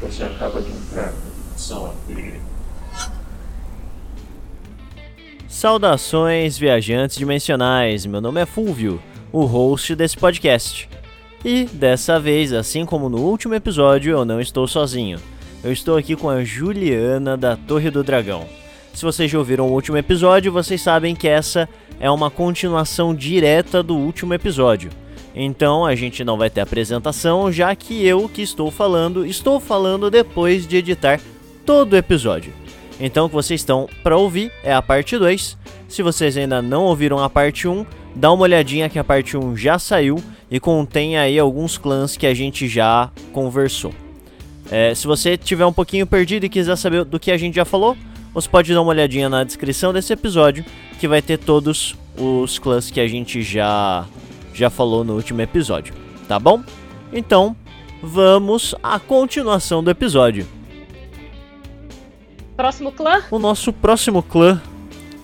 você acaba de entrar na livre. Saudações, viajantes dimensionais. Meu nome é Fulvio, o host desse podcast. E dessa vez, assim como no último episódio, eu não estou sozinho. Eu estou aqui com a Juliana da Torre do Dragão. Se vocês já ouviram o último episódio, vocês sabem que essa é uma continuação direta do último episódio. Então a gente não vai ter apresentação, já que eu que estou falando, estou falando depois de editar todo o episódio. Então o que vocês estão para ouvir é a parte 2. Se vocês ainda não ouviram a parte 1, dá uma olhadinha que a parte 1 já saiu e contém aí alguns clãs que a gente já conversou. É, se você tiver um pouquinho perdido e quiser saber do que a gente já falou, você pode dar uma olhadinha na descrição desse episódio, que vai ter todos os clãs que a gente já já falou no último episódio, tá bom? Então, vamos à continuação do episódio. Próximo clã? O nosso próximo clã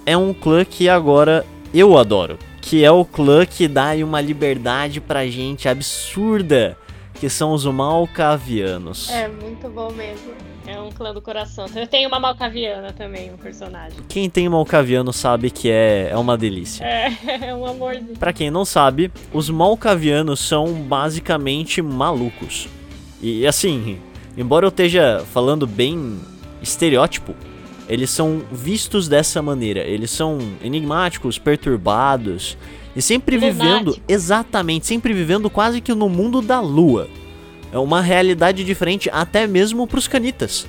é um clã que agora eu adoro, que é o clã que dá uma liberdade pra gente absurda, que são os Malcavianos. É muito bom mesmo. É um clã do coração. Eu tenho uma Malcaviana também, um personagem. Quem tem Malcaviano sabe que é, é uma delícia. É, é um amorzinho. Pra quem não sabe, os Malcavianos são basicamente malucos. E assim, embora eu esteja falando bem estereótipo, eles são vistos dessa maneira. Eles são enigmáticos, perturbados e sempre vivendo exatamente, sempre vivendo quase que no mundo da lua. É uma realidade diferente até mesmo para os canitas.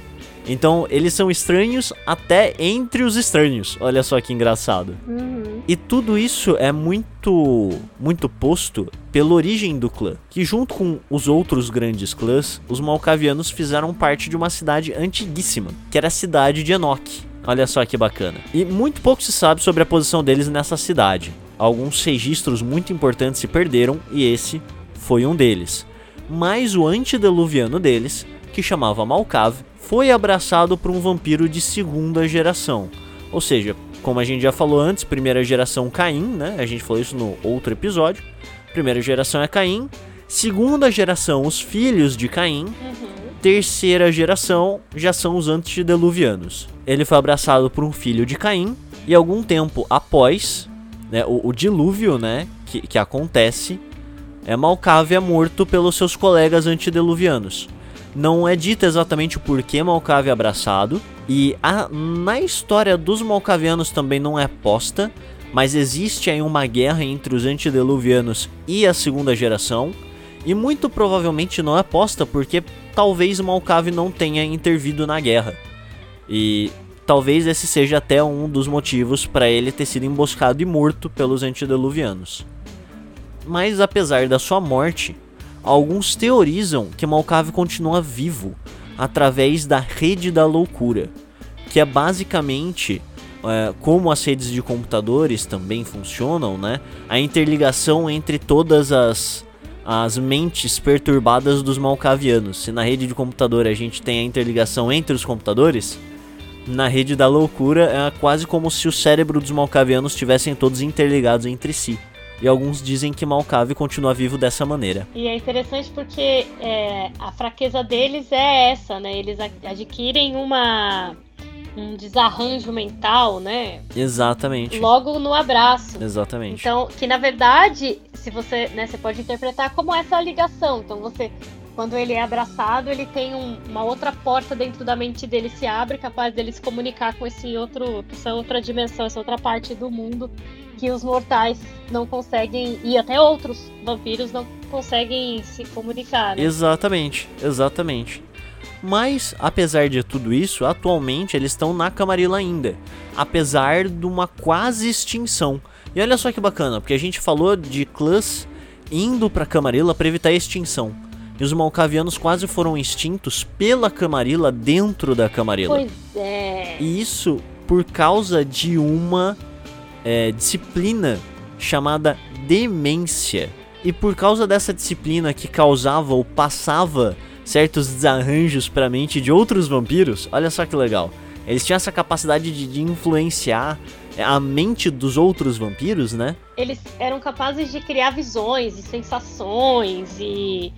Então, eles são estranhos até entre os estranhos. Olha só que engraçado. Uhum. E tudo isso é muito muito posto pela origem do clã, que junto com os outros grandes clãs, os Malkavianos fizeram parte de uma cidade antiguíssima, que era a cidade de Enoch. Olha só que bacana. E muito pouco se sabe sobre a posição deles nessa cidade. Alguns registros muito importantes se perderam e esse foi um deles. Mas o antediluviano deles, que chamava Malkav, foi abraçado por um vampiro de segunda geração. Ou seja, como a gente já falou antes, primeira geração Caim, né? A gente falou isso no outro episódio. Primeira geração é Caim. Segunda geração, os filhos de Caim. Uhum. Terceira geração já são os antediluvianos. Ele foi abraçado por um filho de Caim. E algum tempo após né, o, o dilúvio né, que, que acontece, é, Malcave é morto pelos seus colegas antediluvianos. Não é dito exatamente o porquê Malcave é abraçado, e a, na história dos Malcavianos também não é posta, mas existe aí uma guerra entre os antediluvianos e a segunda geração, e muito provavelmente não é posta porque talvez Malcave não tenha intervido na guerra. E talvez esse seja até um dos motivos para ele ter sido emboscado e morto pelos antediluvianos. Mas apesar da sua morte, alguns teorizam que Malcave continua vivo através da rede da loucura, que é basicamente é, como as redes de computadores também funcionam, né? A interligação entre todas as as mentes perturbadas dos malcavianos. Se na rede de computador a gente tem a interligação entre os computadores, na rede da loucura é quase como se o cérebro dos malcavianos estivessem todos interligados entre si. E alguns dizem que Malcave continua vivo dessa maneira. E é interessante porque é, a fraqueza deles é essa, né? Eles adquirem uma um desarranjo mental, né? Exatamente. Logo no abraço. Exatamente. Então, que na verdade, se você, né, você pode interpretar como essa ligação. Então, você quando ele é abraçado, ele tem um, uma outra porta dentro da mente dele se abre, capaz dele se comunicar com esse outro, essa outra dimensão, essa outra parte do mundo que os mortais não conseguem e até outros vampiros não conseguem se comunicar. Né? Exatamente, exatamente. Mas, apesar de tudo isso, atualmente eles estão na Camarilla ainda, apesar de uma quase extinção. E olha só que bacana, porque a gente falou de clãs indo para Camarilla para evitar a extinção. E os Malcavianos quase foram extintos pela Camarilla dentro da Camarilla. Pois é. E isso por causa de uma é, disciplina chamada demência. E por causa dessa disciplina que causava ou passava certos desarranjos para a mente de outros vampiros, olha só que legal. Eles tinham essa capacidade de, de, influenciar a mente dos outros vampiros, né? Eles eram capazes de criar visões e sensações e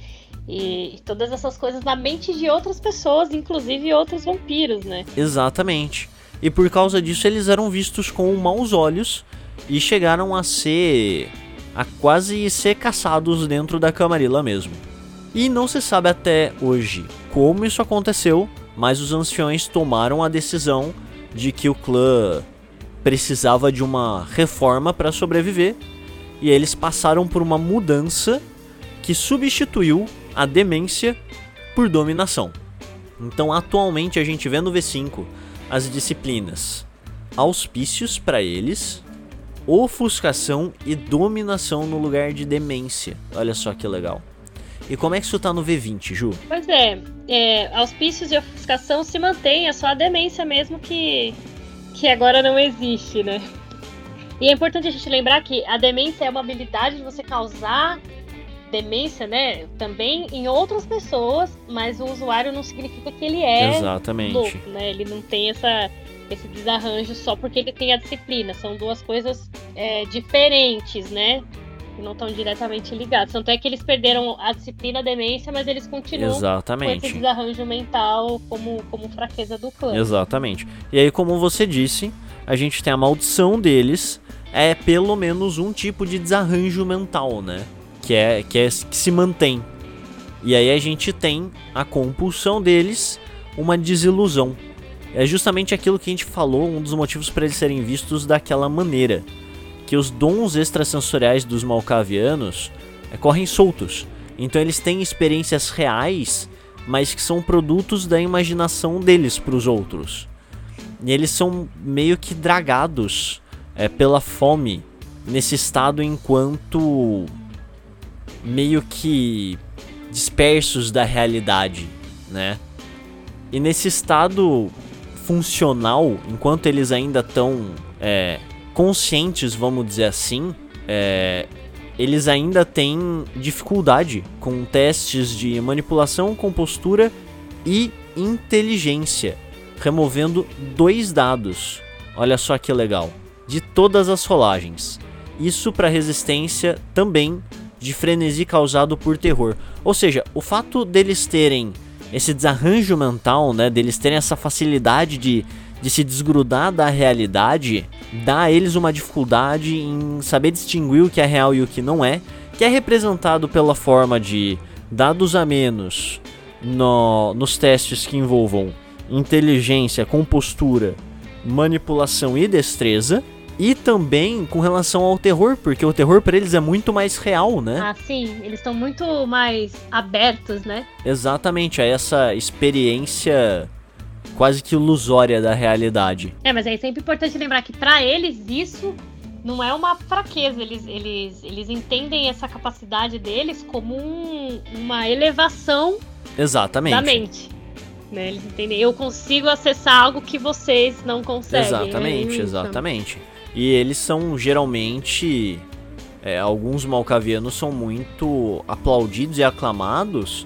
E todas essas coisas na mente de outras pessoas, inclusive outros vampiros, né? Exatamente. E por causa disso eles eram vistos com maus olhos e chegaram a ser. a quase ser caçados dentro da Camarilla mesmo. E não se sabe até hoje como isso aconteceu, mas os anciões tomaram a decisão de que o clã precisava de uma reforma para sobreviver e eles passaram por uma mudança que substituiu a demência por dominação. Então, atualmente a gente vê no V5 as disciplinas auspícios para eles, ofuscação e dominação no lugar de demência. Olha só que legal. E como é que isso tá no V20, Ju? Pois é, é auspícios e ofuscação se mantém, é só a demência mesmo que, que agora não existe, né? E é importante a gente lembrar que a demência é uma habilidade de você causar demência, né? Também em outras pessoas, mas o usuário não significa que ele é Exatamente. louco, né? Ele não tem essa, esse desarranjo só porque ele tem a disciplina. São duas coisas é, diferentes, né? Que não estão diretamente ligadas. Tanto é que eles perderam a disciplina, a demência, mas eles continuam com esse Exatamente. desarranjo mental como, como fraqueza do clã. Exatamente. E aí, como você disse, a gente tem a maldição deles, é pelo menos um tipo de desarranjo mental, né? Que é que, é, que se mantém. E aí a gente tem a compulsão deles, uma desilusão. É justamente aquilo que a gente falou, um dos motivos para eles serem vistos daquela maneira. Que os dons extrasensoriais dos malcavianos é, correm soltos. Então eles têm experiências reais, mas que são produtos da imaginação deles para os outros. E eles são meio que dragados é, pela fome nesse estado enquanto meio que dispersos da realidade, né? E nesse estado funcional, enquanto eles ainda estão é, conscientes, vamos dizer assim, é, eles ainda têm dificuldade com testes de manipulação, compostura e inteligência, removendo dois dados. Olha só que legal. De todas as rolagens. Isso para resistência também de frenesi causado por terror. Ou seja, o fato deles terem esse desarranjo mental, né, deles terem essa facilidade de, de se desgrudar da realidade, dá a eles uma dificuldade em saber distinguir o que é real e o que não é, que é representado pela forma de dados a menos no, nos testes que envolvam inteligência, compostura, manipulação e destreza. E também com relação ao terror, porque o terror para eles é muito mais real, né? Ah, sim, eles estão muito mais abertos, né? Exatamente, a essa experiência quase que ilusória da realidade. É, mas é sempre importante lembrar que para eles isso não é uma fraqueza, eles, eles, eles entendem essa capacidade deles como um- uma elevação Exatamente. da mente. Né? Eles entendem, eu consigo acessar algo que vocês não conseguem. Exatamente, é isso. exatamente. E eles são geralmente. é, alguns malcavianos são muito aplaudidos e aclamados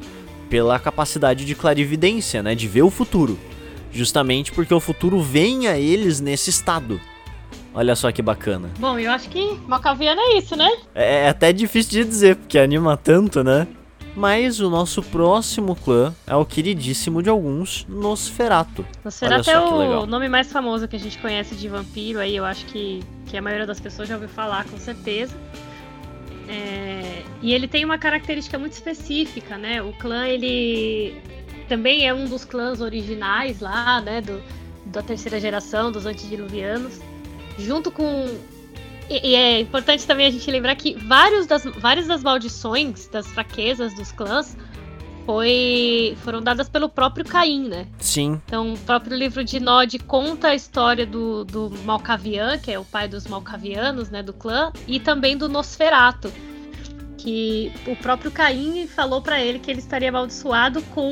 pela capacidade de clarividência, né? De ver o futuro. Justamente porque o futuro vem a eles nesse estado. Olha só que bacana. Bom, eu acho que Malcaviano é isso, né? É, é até difícil de dizer, porque anima tanto, né? Mas o nosso próximo clã é o queridíssimo de alguns, Nosferato. Nosferatu Olha é o nome mais famoso que a gente conhece de vampiro, aí eu acho que, que a maioria das pessoas já ouviu falar, com certeza. É, e ele tem uma característica muito específica, né? O clã, ele também é um dos clãs originais lá, né? Do, da terceira geração, dos antediluvianos. Junto com... E, e é importante também a gente lembrar que vários das, várias das maldições, das fraquezas dos clãs, foi, foram dadas pelo próprio Caim, né? Sim, Então, o próprio livro de Nod conta a história do, do Malkavian, que é o pai dos Malkavianos, né, do clã, e também do Nosferato, que o próprio Caim falou pra ele que ele estaria amaldiçoado com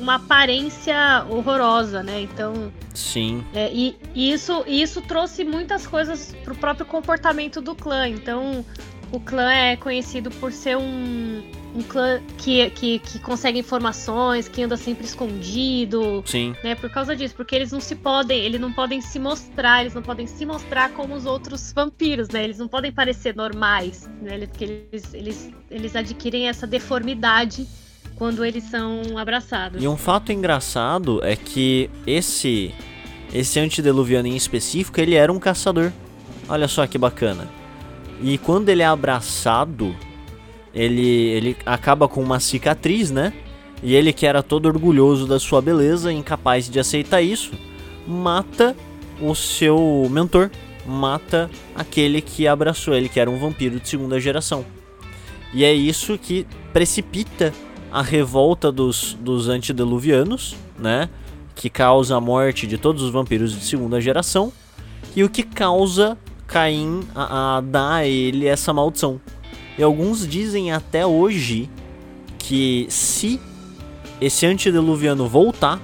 uma aparência horrorosa, né? Então, sim. é, e, e isso, e isso trouxe muitas coisas pro próprio comportamento do clã. Então, o clã é conhecido por ser um, um clã que, que, que consegue informações, que anda sempre escondido, Sim, né? Por causa disso, porque eles não se podem, eles não podem se mostrar, eles não podem se mostrar como os outros vampiros, né? Eles não podem parecer normais, né? Porque eles, eles, eles adquirem essa deformidade quando eles são abraçados. E um fato engraçado é que esse esse antediluviano em específico, ele era um caçador. Olha só que bacana. E quando ele é abraçado, ele ele acaba com uma cicatriz, né? E ele que era todo orgulhoso da sua beleza, incapaz de aceitar isso, mata o seu mentor, mata aquele que abraçou ele, que era um vampiro de segunda geração. E é isso que precipita a revolta dos, dos antediluvianos, né? Que causa a morte de todos os vampiros de segunda geração. E o que causa Caim a, a dar a ele essa maldição. E alguns dizem até hoje que se esse antediluviano voltar,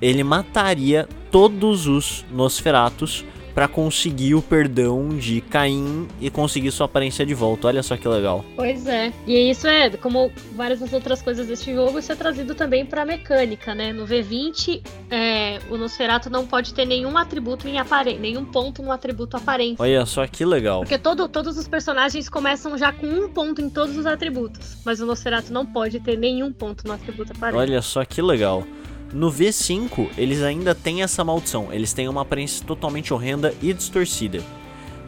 ele mataria todos os Nosferatus para conseguir o perdão de Caim e conseguir sua aparência de volta. Olha só que legal. Pois é. E isso é, como várias das outras coisas deste jogo, isso é trazido também pra mecânica, né? No V20, é, o Nosferatu não pode ter nenhum atributo em aparência, nenhum ponto no atributo aparência. Olha só que legal. Porque todo, todos os personagens começam já com um ponto em todos os atributos. Mas o Nosferatu não pode ter nenhum ponto no atributo aparência. Olha só que legal. No V5, eles ainda têm essa maldição. Eles têm uma aparência totalmente horrenda e distorcida.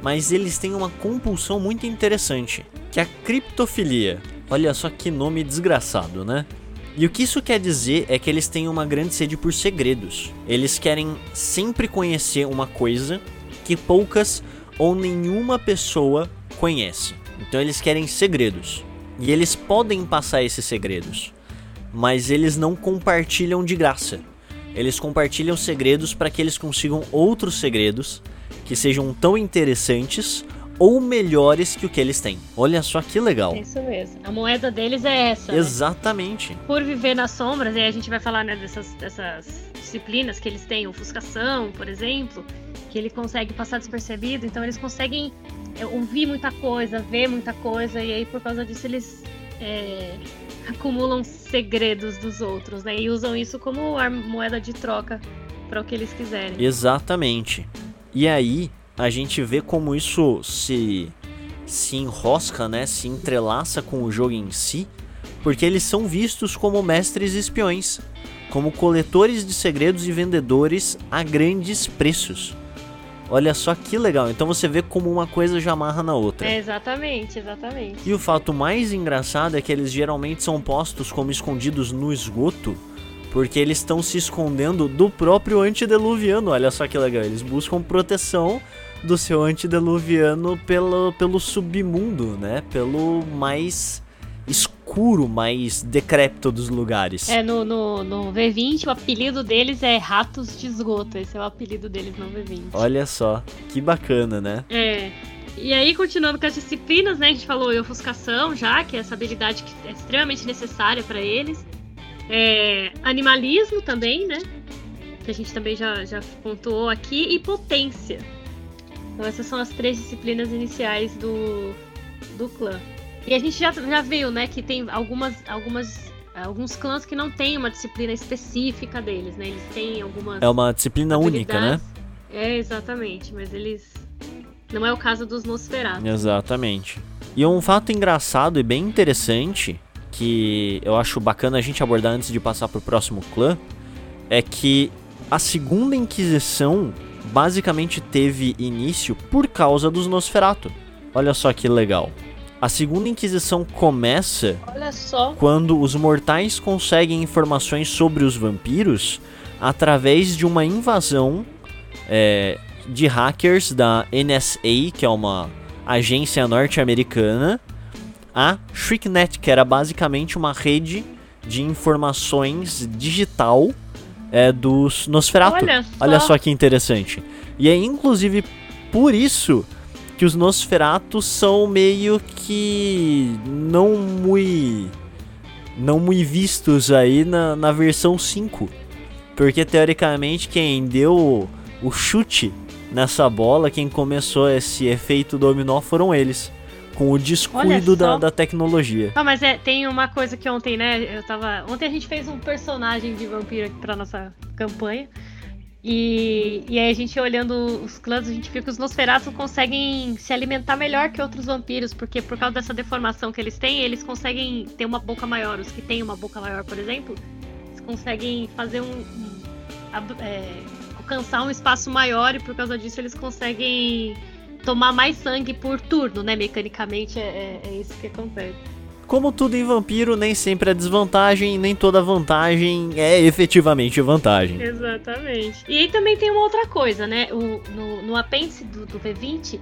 Mas eles têm uma compulsão muito interessante, que é a criptofilia. Olha só que nome desgraçado, né? E o que isso quer dizer é que eles têm uma grande sede por segredos. Eles querem sempre conhecer uma coisa que poucas ou nenhuma pessoa conhece. Então eles querem segredos. E eles podem passar esses segredos mas eles não compartilham de graça. Eles compartilham segredos para que eles consigam outros segredos que sejam tão interessantes ou melhores que o que eles têm. Olha só que legal. É isso mesmo. A moeda deles é essa. né? Exatamente. Por viver nas sombras, e aí a gente vai falar né, dessas, dessas disciplinas que eles têm, ofuscação, por exemplo, que ele consegue passar despercebido, então eles conseguem é, ouvir muita coisa, ver muita coisa, e aí por causa disso eles é, acumulam segredos dos outros, né? E usam isso como moeda de troca para o que eles quiserem. Exatamente. E aí a gente vê como isso se se enrosca, né? Se entrelaça com o jogo em si, porque eles são vistos como mestres espiões, como coletores de segredos e vendedores a grandes preços. Olha só que legal. Então você vê como uma coisa já amarra na outra. É, exatamente, exatamente. E o fato mais engraçado é que eles geralmente são postos como escondidos no esgoto, porque eles estão se escondendo do próprio antediluviano. Olha só que legal. Eles buscam proteção do seu antediluviano pelo, pelo submundo, né? Pelo mais escuro, mais decrépito dos lugares. É, no, no, no V20 o apelido deles é Ratos de Esgoto. Esse é o apelido deles no V20. Olha só, que bacana, né? É. E aí, continuando com as disciplinas, né? A gente falou em ofuscação já, que é essa habilidade que é extremamente necessária para eles. É, animalismo também, né? Que a gente também já, já pontuou aqui. E potência. Então essas são as três disciplinas iniciais do, do clã. E a gente já, já viu, né, que tem algumas, algumas, alguns clãs que não têm uma disciplina específica deles, né? Eles têm algumas. É uma disciplina única, né? É, exatamente, mas eles. Não é o caso dos Nosferatu. Exatamente. E um fato engraçado e bem interessante, que eu acho bacana a gente abordar antes de passar pro próximo clã, é que a segunda Inquisição basicamente teve início por causa dos Nosferatu. Olha só que legal. A segunda Inquisição começa quando os mortais conseguem informações sobre os vampiros através de uma invasão é, de hackers da NSA, que é uma agência norte-americana, a Shrieknet, que era basicamente uma rede de informações digital é, dos Nosferatu. Olha só. Olha só que interessante. E é inclusive por isso que os Nosferatu são meio que não muito não muito vistos aí na, na versão 5. Porque teoricamente quem deu o chute nessa bola, quem começou esse efeito dominó foram eles. Com o descuido da, da tecnologia. Ah, mas é, tem uma coisa que ontem, né? Eu tava. Ontem a gente fez um personagem de vampiro aqui pra nossa campanha. E, e aí a gente olhando os clãs, a gente que os Nosferatu conseguem se alimentar melhor que outros vampiros, porque por causa dessa deformação que eles têm, eles conseguem ter uma boca maior. Os que têm uma boca maior, por exemplo, eles conseguem fazer um. um é, alcançar um espaço maior e por causa disso eles conseguem tomar mais sangue por turno, né? Mecanicamente é, é, é isso que acontece. Como tudo em vampiro, nem sempre é desvantagem, nem toda vantagem é efetivamente vantagem. Exatamente. E aí também tem uma outra coisa, né? O, no, no apêndice do, do V20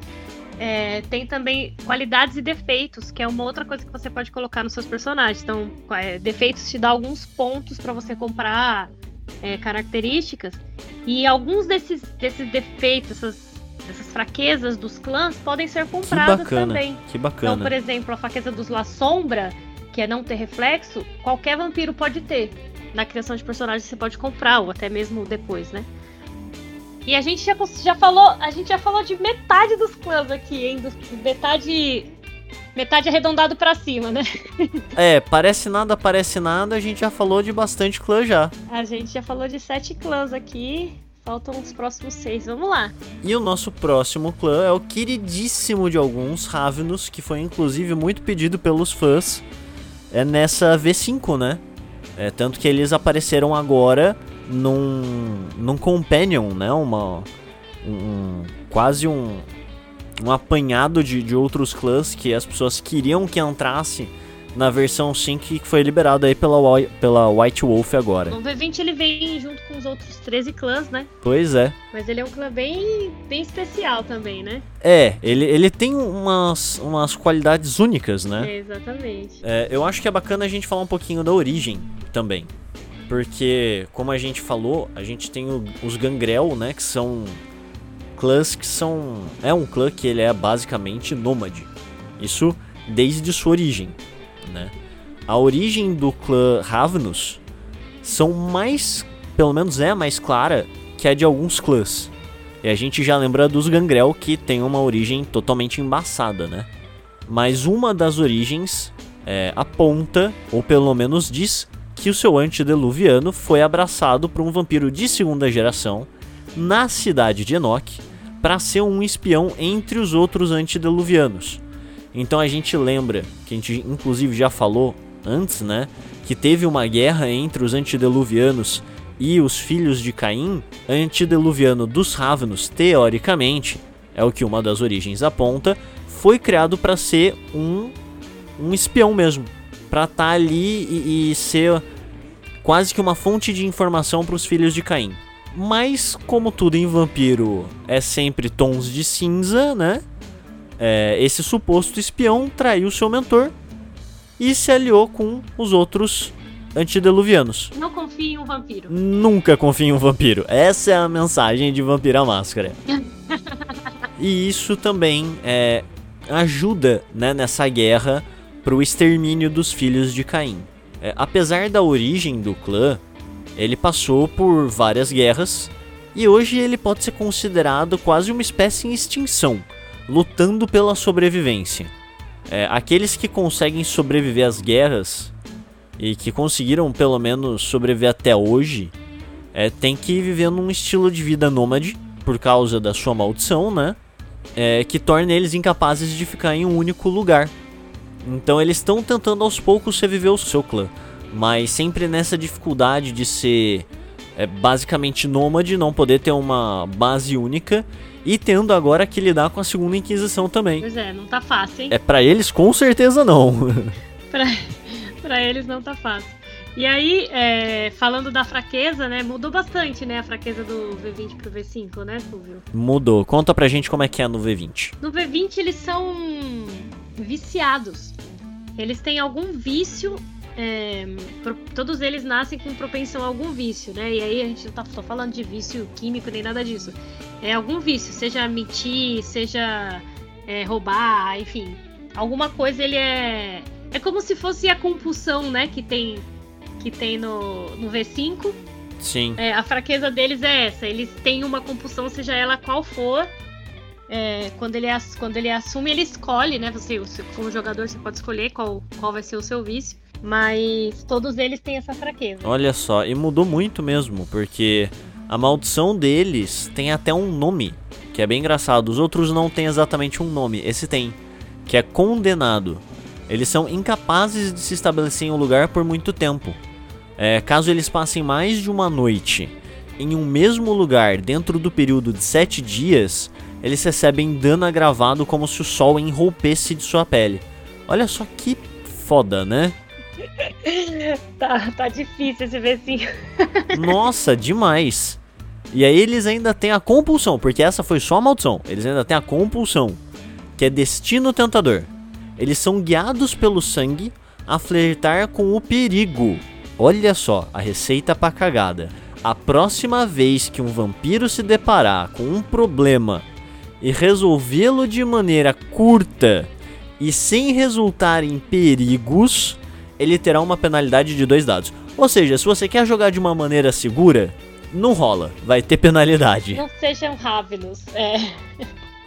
é, tem também qualidades e defeitos, que é uma outra coisa que você pode colocar nos seus personagens. Então, é, defeitos te dá alguns pontos para você comprar é, características. E alguns desses, desses defeitos, essas essas fraquezas dos clãs podem ser compradas que bacana, também. Que bacana. Então, por exemplo, a fraqueza dos La Sombra, que é não ter reflexo, qualquer vampiro pode ter. Na criação de personagens você pode comprar, ou até mesmo depois, né? E a gente já, já falou, a gente já falou de metade dos clãs aqui, hein? metade metade arredondado para cima, né? É, parece nada, parece nada, a gente já falou de bastante clã já. A gente já falou de sete clãs aqui. Faltam os próximos seis, vamos lá. E o nosso próximo clã é o queridíssimo de alguns, Ravenous, que foi inclusive muito pedido pelos fãs é nessa V5, né? É, tanto que eles apareceram agora num, num Companion, né? Uma, um, quase um, um apanhado de, de outros clãs que as pessoas queriam que entrasse na versão 5 que foi liberado aí pela, pela White Wolf agora. O V20 ele vem junto com os outros 13 clãs, né? Pois é. Mas ele é um clã bem, bem especial também, né? É, ele, ele tem umas, umas qualidades únicas, né? É, exatamente. É, eu acho que é bacana a gente falar um pouquinho da origem também. Porque, como a gente falou, a gente tem o, os Gangrel, né? Que são clãs que são. É um clã que ele é basicamente nômade. Isso desde sua origem né? A origem do clã Ravenous são mais, pelo menos é mais clara que a de alguns clãs. E a gente já lembra dos Gangrel que tem uma origem totalmente embaçada, né? Mas uma das origens é, aponta, ou pelo menos diz, que o seu antediluviano foi abraçado por um vampiro de segunda geração na cidade de Enoch para ser um espião entre os outros antediluvianos. Então a gente lembra, que a gente inclusive já falou antes, né? Que teve uma guerra entre os antediluvianos e os filhos de Caim. Antediluviano dos Ravenos, teoricamente, é o que uma das origens aponta, foi criado para ser um, um espião mesmo. Para estar tá ali e, e ser quase que uma fonte de informação para os filhos de Caim. Mas, como tudo em vampiro é sempre tons de cinza, né? É, esse suposto espião traiu seu mentor e se aliou com os outros antediluvianos. Não confie em um vampiro. Nunca confie em um vampiro. Essa é a mensagem de Vampira Máscara. e isso também é, ajuda né, nessa guerra para o extermínio dos filhos de Caim. É, apesar da origem do clã, ele passou por várias guerras e hoje ele pode ser considerado quase uma espécie em extinção lutando pela sobrevivência. É, aqueles que conseguem sobreviver às guerras e que conseguiram pelo menos sobreviver até hoje, é, tem que viver num estilo de vida nômade por causa da sua maldição, né? É, que torna eles incapazes de ficar em um único lugar. Então eles estão tentando aos poucos reviver o seu clã, mas sempre nessa dificuldade de ser é, basicamente nômade, não poder ter uma base única e tendo agora que lidar com a segunda Inquisição também. Pois é, não tá fácil, hein? É para eles com certeza não. pra, pra eles não tá fácil. E aí, é, falando da fraqueza, né? Mudou bastante, né? A fraqueza do V20 pro V5, né, Fulvio? Mudou. Conta pra gente como é que é no V20. No V20 eles são viciados. Eles têm algum vício é, pro, todos eles nascem com propensão a algum vício, né? E aí a gente não tá só falando de vício químico nem nada disso. É algum vício, seja mentir, seja é, roubar, enfim. Alguma coisa ele é. É como se fosse a compulsão, né? Que tem, que tem no, no V5. Sim. É, a fraqueza deles é essa. Eles têm uma compulsão, seja ela qual for. É, quando, ele, quando ele assume, ele escolhe, né? Você, como jogador, você pode escolher qual, qual vai ser o seu vício. Mas todos eles têm essa fraqueza. Olha só, e mudou muito mesmo, porque A maldição deles tem até um nome, que é bem engraçado. Os outros não têm exatamente um nome, esse tem, que é condenado. Eles são incapazes de se estabelecer em um lugar por muito tempo. É, caso eles passem mais de uma noite em um mesmo lugar dentro do período de sete dias, eles recebem dano agravado como se o sol enroupesse de sua pele. Olha só que foda, né? tá, tá difícil esse vecinho. Nossa, demais. E aí eles ainda têm a compulsão, porque essa foi só a maldição. Eles ainda têm a compulsão, que é destino tentador. Eles são guiados pelo sangue a flertar com o perigo. Olha só, a receita pra cagada. A próxima vez que um vampiro se deparar com um problema e resolvê-lo de maneira curta e sem resultar em perigos, ele terá uma penalidade de dois dados. Ou seja, se você quer jogar de uma maneira segura, não rola, vai ter penalidade. Não sejam rávidos, é.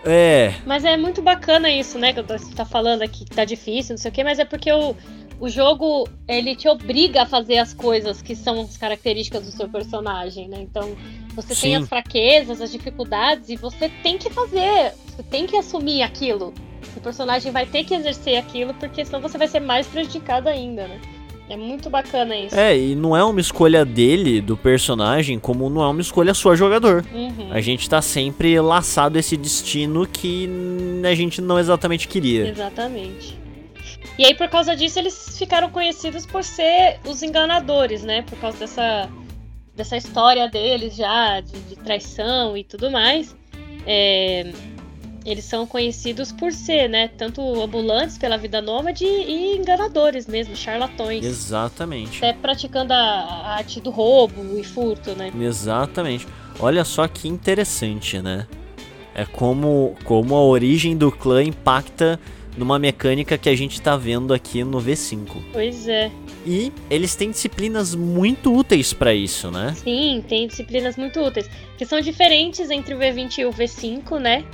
É. Mas é muito bacana isso, né? Que você tá falando aqui que tá difícil, não sei o quê, mas é porque o, o jogo ele te obriga a fazer as coisas que são as características do seu personagem, né? Então você Sim. tem as fraquezas, as dificuldades e você tem que fazer, você tem que assumir aquilo. Personagem vai ter que exercer aquilo, porque senão você vai ser mais prejudicado ainda, né? É muito bacana isso. É, e não é uma escolha dele, do personagem, como não é uma escolha sua, jogador. Uhum. A gente tá sempre laçado a esse destino que a gente não exatamente queria. Exatamente. E aí, por causa disso, eles ficaram conhecidos por ser os enganadores, né? Por causa dessa, dessa história deles já, de, de traição e tudo mais. É, eles são conhecidos por ser, né? Tanto ambulantes pela vida nômade e enganadores mesmo, charlatões. Exatamente. Até praticando a, a arte do roubo e furto, né? Exatamente. Olha só que interessante, né? É como, como a origem do clã impacta numa mecânica que a gente tá vendo aqui no V5. Pois é. E eles têm disciplinas muito úteis pra isso, né? Sim, tem disciplinas muito úteis, que são diferentes entre o V20 e o V5, né?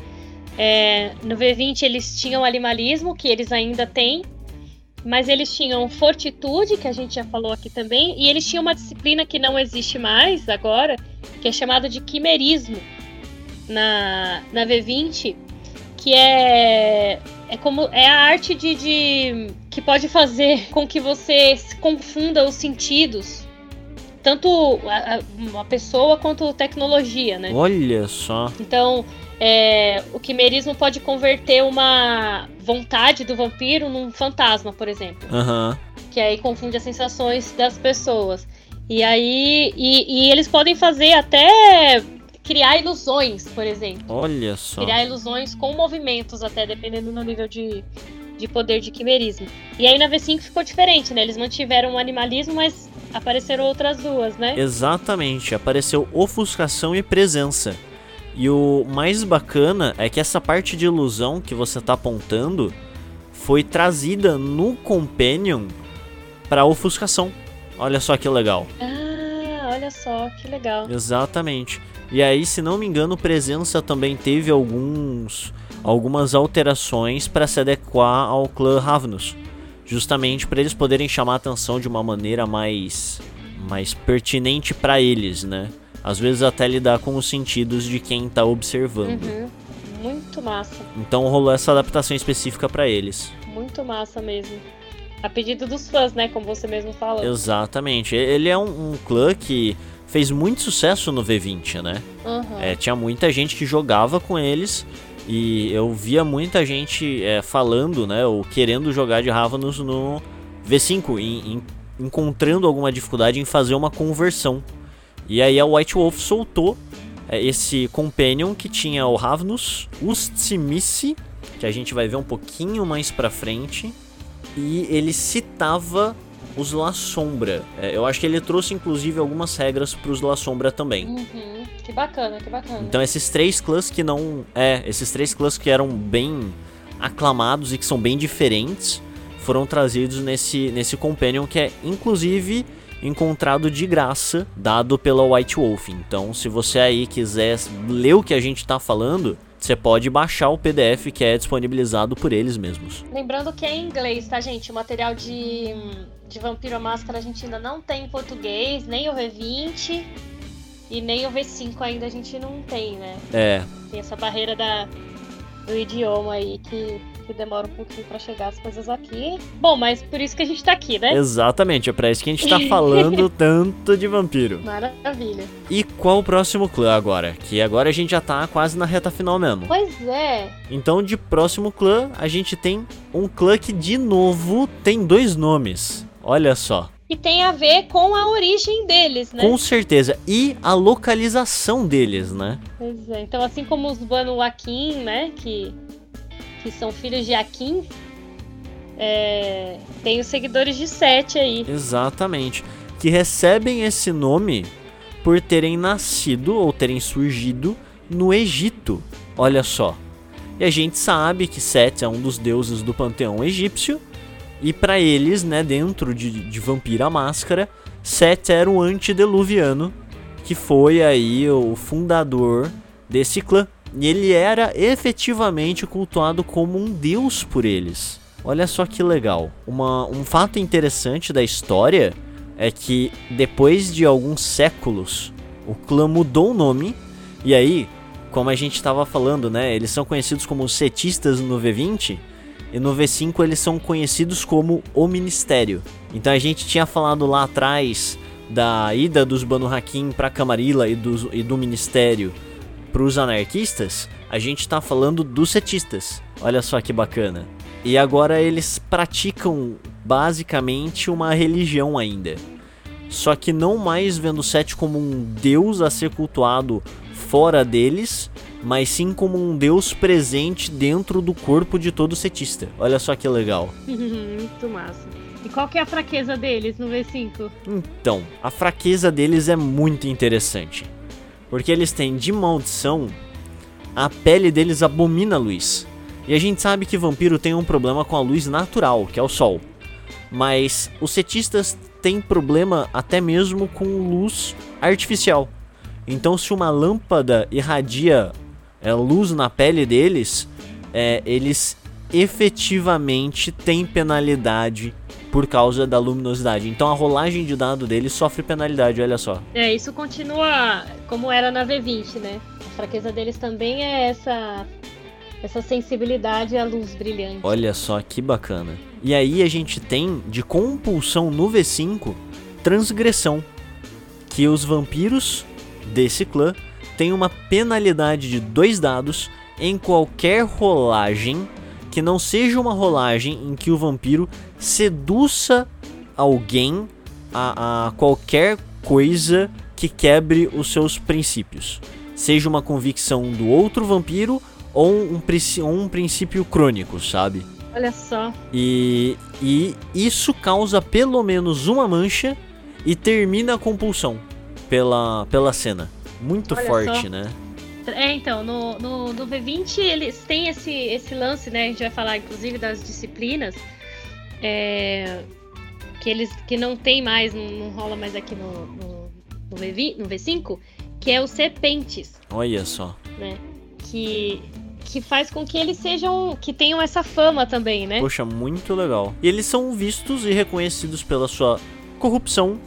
É, no V20 eles tinham animalismo, que eles ainda têm, mas eles tinham fortitude, que a gente já falou aqui também, e eles tinham uma disciplina que não existe mais agora, que é chamada de quimerismo na, na V20, que é é como é a arte de, de que pode fazer com que você se confunda os sentidos tanto a, a, a pessoa quanto tecnologia, né? Olha só. Então, é, o quimerismo pode converter uma vontade do vampiro num fantasma, por exemplo. Aham. Que aí confunde as sensações das pessoas. E aí. E, e eles podem fazer até criar ilusões, por exemplo. Olha só. Criar ilusões com movimentos, até dependendo do nível de, de poder de quimerismo. E aí na V5 ficou diferente, né? Eles mantiveram o animalismo, mas apareceram outras duas, né? Exatamente, apareceu ofuscação e presença. E o mais bacana é que essa parte de ilusão que você tá apontando foi trazida no Companion para ofuscação. Olha só que legal. Ah, olha só, que legal. Exatamente. E aí, se não me engano, presença também teve alguns algumas alterações para se adequar ao clã Ravnus, justamente para eles poderem chamar a atenção de uma maneira mais mais pertinente para eles, né? Às vezes até lidar com os sentidos de quem tá observando. Uhum. Muito massa, Então rolou essa adaptação específica para eles. muito massa mesmo. A pedido dos fãs, né? Como você mesmo falou. Exatamente. Ele é um, um clã que fez muito sucesso no V20, né? Uhum. É, tinha muita gente que jogava com eles e eu via muita gente é, falando, né, ou querendo jogar de Ravenous no V5, em- em- encontrando alguma dificuldade em fazer uma conversão. E aí a White Wolf soltou é, esse Companion que tinha o Ravnus, Ustimici, que a gente vai ver um pouquinho mais pra frente, e ele citava os La Sombra. É, eu acho que ele trouxe inclusive algumas regras pros La Sombra também. Uhum. Que bacana, que bacana. Então esses três clãs que não. É, esses três clãs que eram bem aclamados e que são bem diferentes foram trazidos nesse, nesse Companion que é inclusive encontrado de graça, dado pela White Wolf. Então, se você aí quiser ler o que a gente tá falando, você pode baixar o PDF que é disponibilizado por eles mesmos. Lembrando que é em inglês, tá, gente? O material de, de Vampiro à Máscara a gente ainda não tem em português, nem o V20. E nem o V5 ainda a gente não tem, né? É, Tem essa barreira da, do idioma aí que, que demora um pouquinho pra chegar as coisas aqui. Bom, mas por isso que a gente tá aqui, né? exatamente, é pra isso que a gente tá falando tanto de vampiro. Maravilha. E qual o próximo clã agora? Que agora a gente já tá quase na reta final mesmo. Pois é. Então, de próximo clã, a gente tem um clã que de novo tem dois nomes. Olha só. E tem a ver com a origem deles, né? Com certeza. E a localização deles, né? Pois é. Então, assim como os Banu Akin, né? Que, que são filhos de Akin, é, tem os seguidores de Sete aí. Exatamente. Que recebem esse nome por terem nascido ou terem surgido no Egito. Olha só. E a gente sabe que Set é um dos deuses do panteão egípcio. E para eles, né, dentro de, de Vampira Máscara, Set era o antediluviano, que foi aí o fundador desse clã. E ele era efetivamente cultuado como um deus por eles. Olha só que legal. Uma, um fato interessante da história é que depois de alguns séculos, o clã mudou o nome. E aí, como a gente estava falando, né? Eles são conhecidos como setistas no V20. E no V5 eles são conhecidos como o Ministério. Então a gente tinha falado lá atrás da ida dos Banu Hakim para Camarilla e, dos, e do Ministério para os anarquistas. A gente tá falando dos setistas. Olha só que bacana. E agora eles praticam basicamente uma religião ainda. Só que não mais vendo o Set como um deus a ser cultuado fora deles, mas sim como um deus presente dentro do corpo de todo setista. Olha só que legal. Muito massa. E qual que é a fraqueza deles no V5? Então, a fraqueza deles é muito interessante. Porque eles têm de maldição, a pele deles abomina a luz. E a gente sabe que vampiro tem um problema com a luz natural, que é o sol. Mas os setistas têm problema até mesmo com luz artificial. Então, se uma lâmpada irradia é, luz na pele deles, é, eles efetivamente têm penalidade por causa da luminosidade. Então a rolagem de dado deles sofre penalidade, olha só. É, isso continua como era na V20, né? A fraqueza deles também é essa essa sensibilidade à luz brilhante. Olha só que bacana. E aí a gente tem de compulsão no V5 transgressão, que os vampiros desse clã têm uma penalidade de dois dados em qualquer rolagem que não seja uma rolagem em que o vampiro seduça alguém a, a qualquer coisa que quebre os seus princípios. Seja uma convicção do outro vampiro ou um, princ- um princípio crônico, sabe? Olha só. E, e isso causa pelo menos uma mancha e termina a compulsão pela, pela cena. Muito Olha forte, só. né? É, então, no, no, no V20 eles têm esse, esse lance, né? A gente vai falar inclusive das disciplinas. é, que eles que não tem mais, não, não rola mais aqui no, no, no, V20, no V5, que é os serpentes, Olha só. né? Que, que faz com que eles sejam. que tenham essa fama também, né? Poxa, muito legal. E eles são vistos e reconhecidos pela sua corrupção,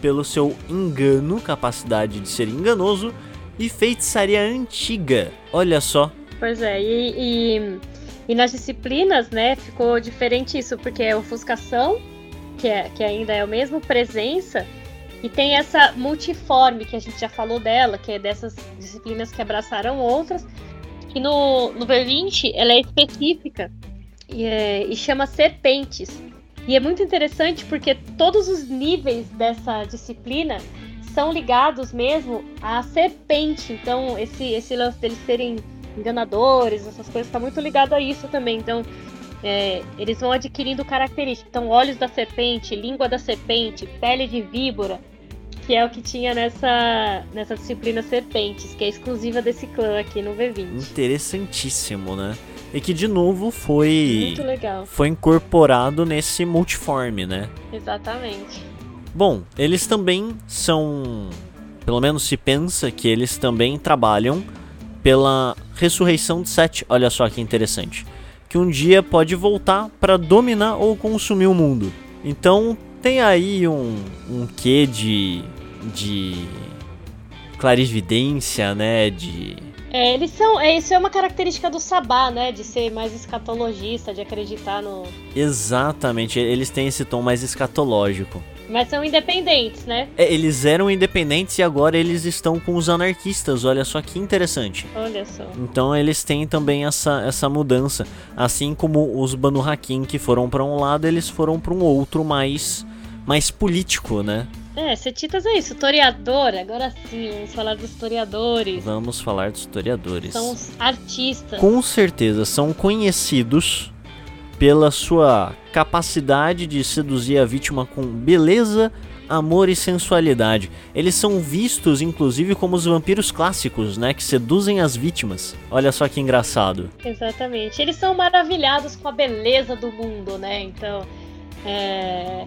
pelo seu engano, capacidade de ser enganoso e feitiçaria antiga. Olha só. Pois é, e, e, e nas disciplinas, né, ficou diferente isso, porque é ofuscação, que, é, que ainda é o mesmo, presença, e tem essa multiforme, que a gente já falou dela, que é dessas disciplinas que abraçaram outras, e no, no V20 ela é específica e, é- e chama serpentes. E é muito interessante porque todos os níveis dessa disciplina são ligados mesmo à serpente. Então, esse, esse lance deles serem enganadores, essas coisas, está muito ligado a isso também. Então, é, eles vão adquirindo características. Então, olhos da serpente, língua da serpente, pele de víbora, que é o que tinha nessa, nessa disciplina serpentes, que é exclusiva desse clã aqui no V20. Interessantíssimo, né? E que de novo foi Muito legal, foi incorporado nesse multiforme, né? exatamente. Bom, eles também são, pelo menos se pensa que eles também trabalham pela ressurreição de Sete. Olha só que interessante. Que um dia pode voltar para dominar ou consumir o mundo. Então tem aí um, um quê de, de clarividência, né? De. É, eles são. É, isso é uma característica do Sabá, né? De ser mais escatologista, de acreditar no. Exatamente, eles têm esse tom mais escatológico. Mas são independentes, né? É, eles eram independentes e agora eles estão com os anarquistas, olha só que interessante. Olha só. Então eles têm também essa, essa mudança. Assim como os Banu Hakim que foram para um lado, eles foram para um outro mais, mais político, né? É, Setitas é isso, historiador. Agora sim, vamos falar dos historiadores. Vamos falar dos historiadores. São os artistas. Com certeza, são conhecidos pela sua capacidade de seduzir a vítima com beleza, amor e sensualidade. Eles são vistos, inclusive, como os vampiros clássicos, né? Que seduzem as vítimas. Olha só que engraçado. Exatamente. Eles são maravilhados com a beleza do mundo, né? Então, é...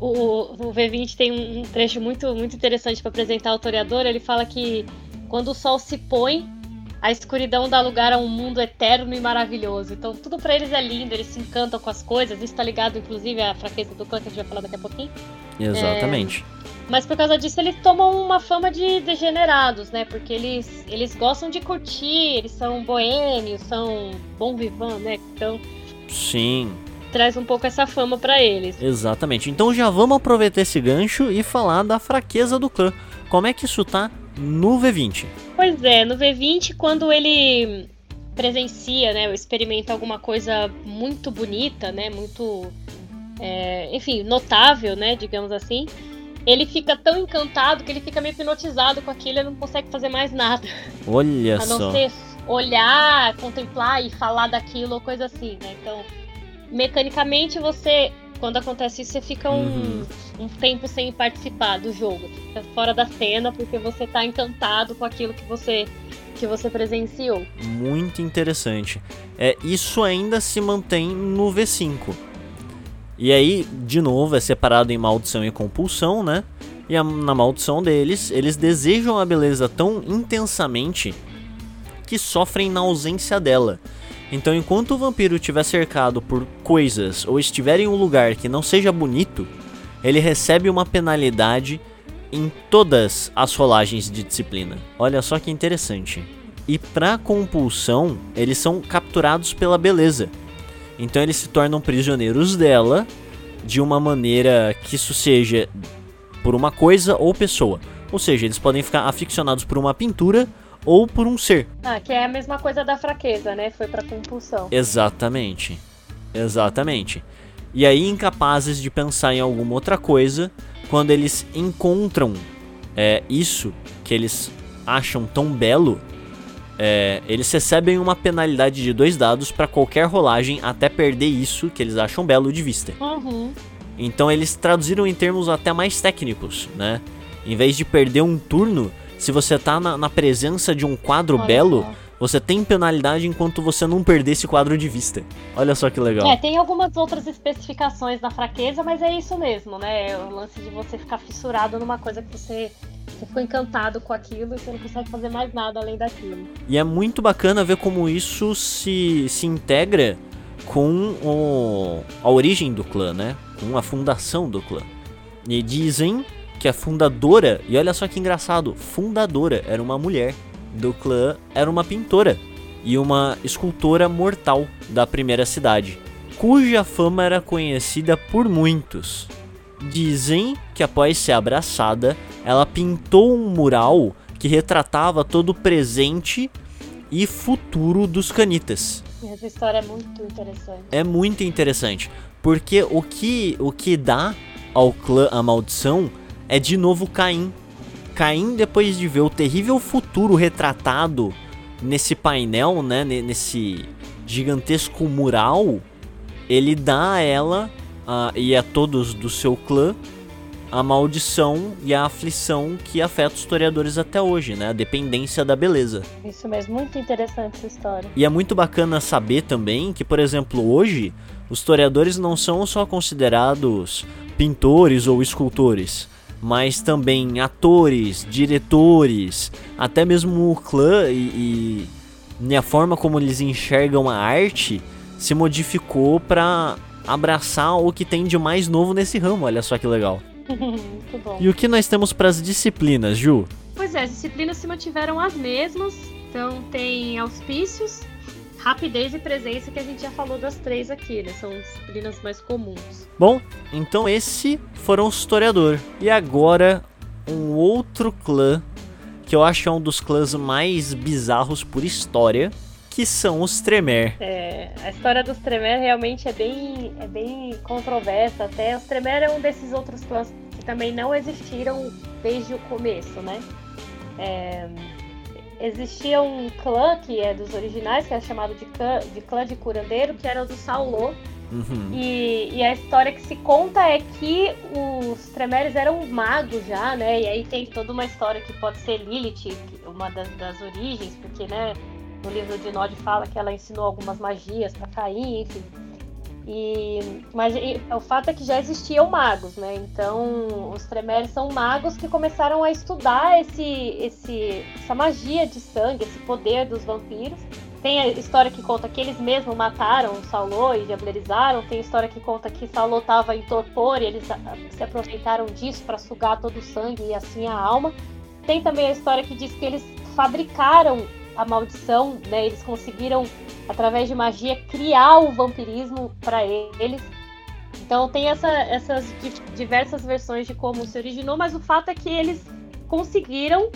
o, o V20 tem um trecho muito, muito interessante para apresentar o toreador. Ele fala que quando o sol se põe, a escuridão dá lugar a um mundo eterno e maravilhoso. Então tudo para eles é lindo, eles se encantam com as coisas. Isso tá ligado, inclusive, à fraqueza do clã que a gente vai falar daqui a pouquinho. Exatamente. É... Mas por causa disso eles tomam uma fama de degenerados, né? Porque eles, eles gostam de curtir, eles são boêmios, são bom vivant, né? Então. Sim. Traz um pouco essa fama para eles. Exatamente. Então já vamos aproveitar esse gancho e falar da fraqueza do clã. Como é que isso tá no V20? Pois é, no V20, quando ele presencia, né, ou experimenta alguma coisa muito bonita, né, muito, é, enfim, notável, né, digamos assim, ele fica tão encantado que ele fica meio hipnotizado com aquilo e não consegue fazer mais nada. Olha só. A não só. ser olhar, contemplar e falar daquilo ou coisa assim, né? Então, mecanicamente você quando acontece isso, você fica um, uhum. um tempo sem participar do jogo. Fica fora da cena porque você tá encantado com aquilo que você que você presenciou. Muito interessante. É, isso ainda se mantém no V5. E aí, de novo, é separado em maldição e compulsão, né? E a, na maldição deles, eles desejam a beleza tão intensamente que sofrem na ausência dela. Então, enquanto o vampiro estiver cercado por coisas ou estiver em um lugar que não seja bonito, ele recebe uma penalidade em todas as rolagens de disciplina. Olha só que interessante. E para compulsão, eles são capturados pela beleza. Então eles se tornam prisioneiros dela de uma maneira que isso seja por uma coisa ou pessoa. Ou seja, eles podem ficar aficionados por uma pintura ou por um ser. Ah, que é a mesma coisa da fraqueza, né? Foi pra compulsão. Exatamente. Exatamente. E aí, incapazes de pensar em alguma outra coisa, quando eles encontram é, isso que eles acham tão belo, é, eles recebem uma penalidade de dois dados para qualquer rolagem até perder isso que eles acham belo de vista. Uhum. Então eles traduziram em termos até mais técnicos, né? Em vez de perder um turno, se você tá na, na presença de um quadro Olha belo, só. você tem penalidade enquanto você não perder esse quadro de vista. Olha só que legal. É, tem algumas outras especificações na fraqueza, mas é isso mesmo, né? É o lance de você ficar fissurado numa coisa que você você ficou encantado com aquilo e você não consegue fazer mais nada além daquilo. E é muito bacana ver como isso se, se integra com o, a origem do clã, né? Com a fundação do clã. E dizem que a fundadora, e olha só que engraçado, fundadora era uma mulher do clã, era uma pintora e uma escultora mortal da primeira cidade, cuja fama era conhecida por muitos. Dizem que após ser abraçada, ela pintou um mural que retratava todo o presente e futuro dos canitas. Essa história é muito interessante. É muito interessante, porque o que o que dá ao clã a maldição é de novo Caim. Caim, depois de ver o terrível futuro retratado nesse painel, né, nesse gigantesco mural, ele dá a ela uh, e a todos do seu clã a maldição e a aflição que afeta os historiadores até hoje, né? A dependência da beleza. Isso mesmo, muito interessante essa história. E é muito bacana saber também que, por exemplo, hoje os historiadores não são só considerados pintores ou escultores mas também atores, diretores, até mesmo o clã e, e a forma como eles enxergam a arte se modificou para abraçar o que tem de mais novo nesse ramo. Olha só que legal. E o que nós temos para as disciplinas, Ju? Pois é, as disciplinas se mantiveram as mesmas. Então tem auspícios, rapidez e presença, que a gente já falou das três aqui, né? São disciplinas mais comuns. Bom, então esse foram os historiador. E agora um outro clã que eu acho é um dos clãs mais bizarros por história, que são os Tremer. É, a história dos Tremer realmente é bem, é bem controversa. Até os Tremer é um desses outros clãs que também não existiram desde o começo, né? É, existia um clã que é dos originais, que é chamado de clã de, clã de curandeiro, que era o do Saulô. Uhum. E, e, a história que se conta é que os Tremeres eram magos já, né? E aí tem toda uma história que pode ser Lilith, uma das, das origens, porque, né, no livro de Nod fala que ela ensinou algumas magias para Caim, enfim. E, mas e, o fato é que já existiam magos, né? Então, os Tremeres são magos que começaram a estudar esse, esse, essa magia de sangue, esse poder dos vampiros tem a história que conta que eles mesmos mataram Saulô e diablerizaram. Tem a história que conta que Saulô estava em torpor e eles se aproveitaram disso para sugar todo o sangue e assim a alma. Tem também a história que diz que eles fabricaram a maldição, né? Eles conseguiram, através de magia, criar o vampirismo para eles. Então tem essa, essas diversas versões de como se originou, mas o fato é que eles conseguiram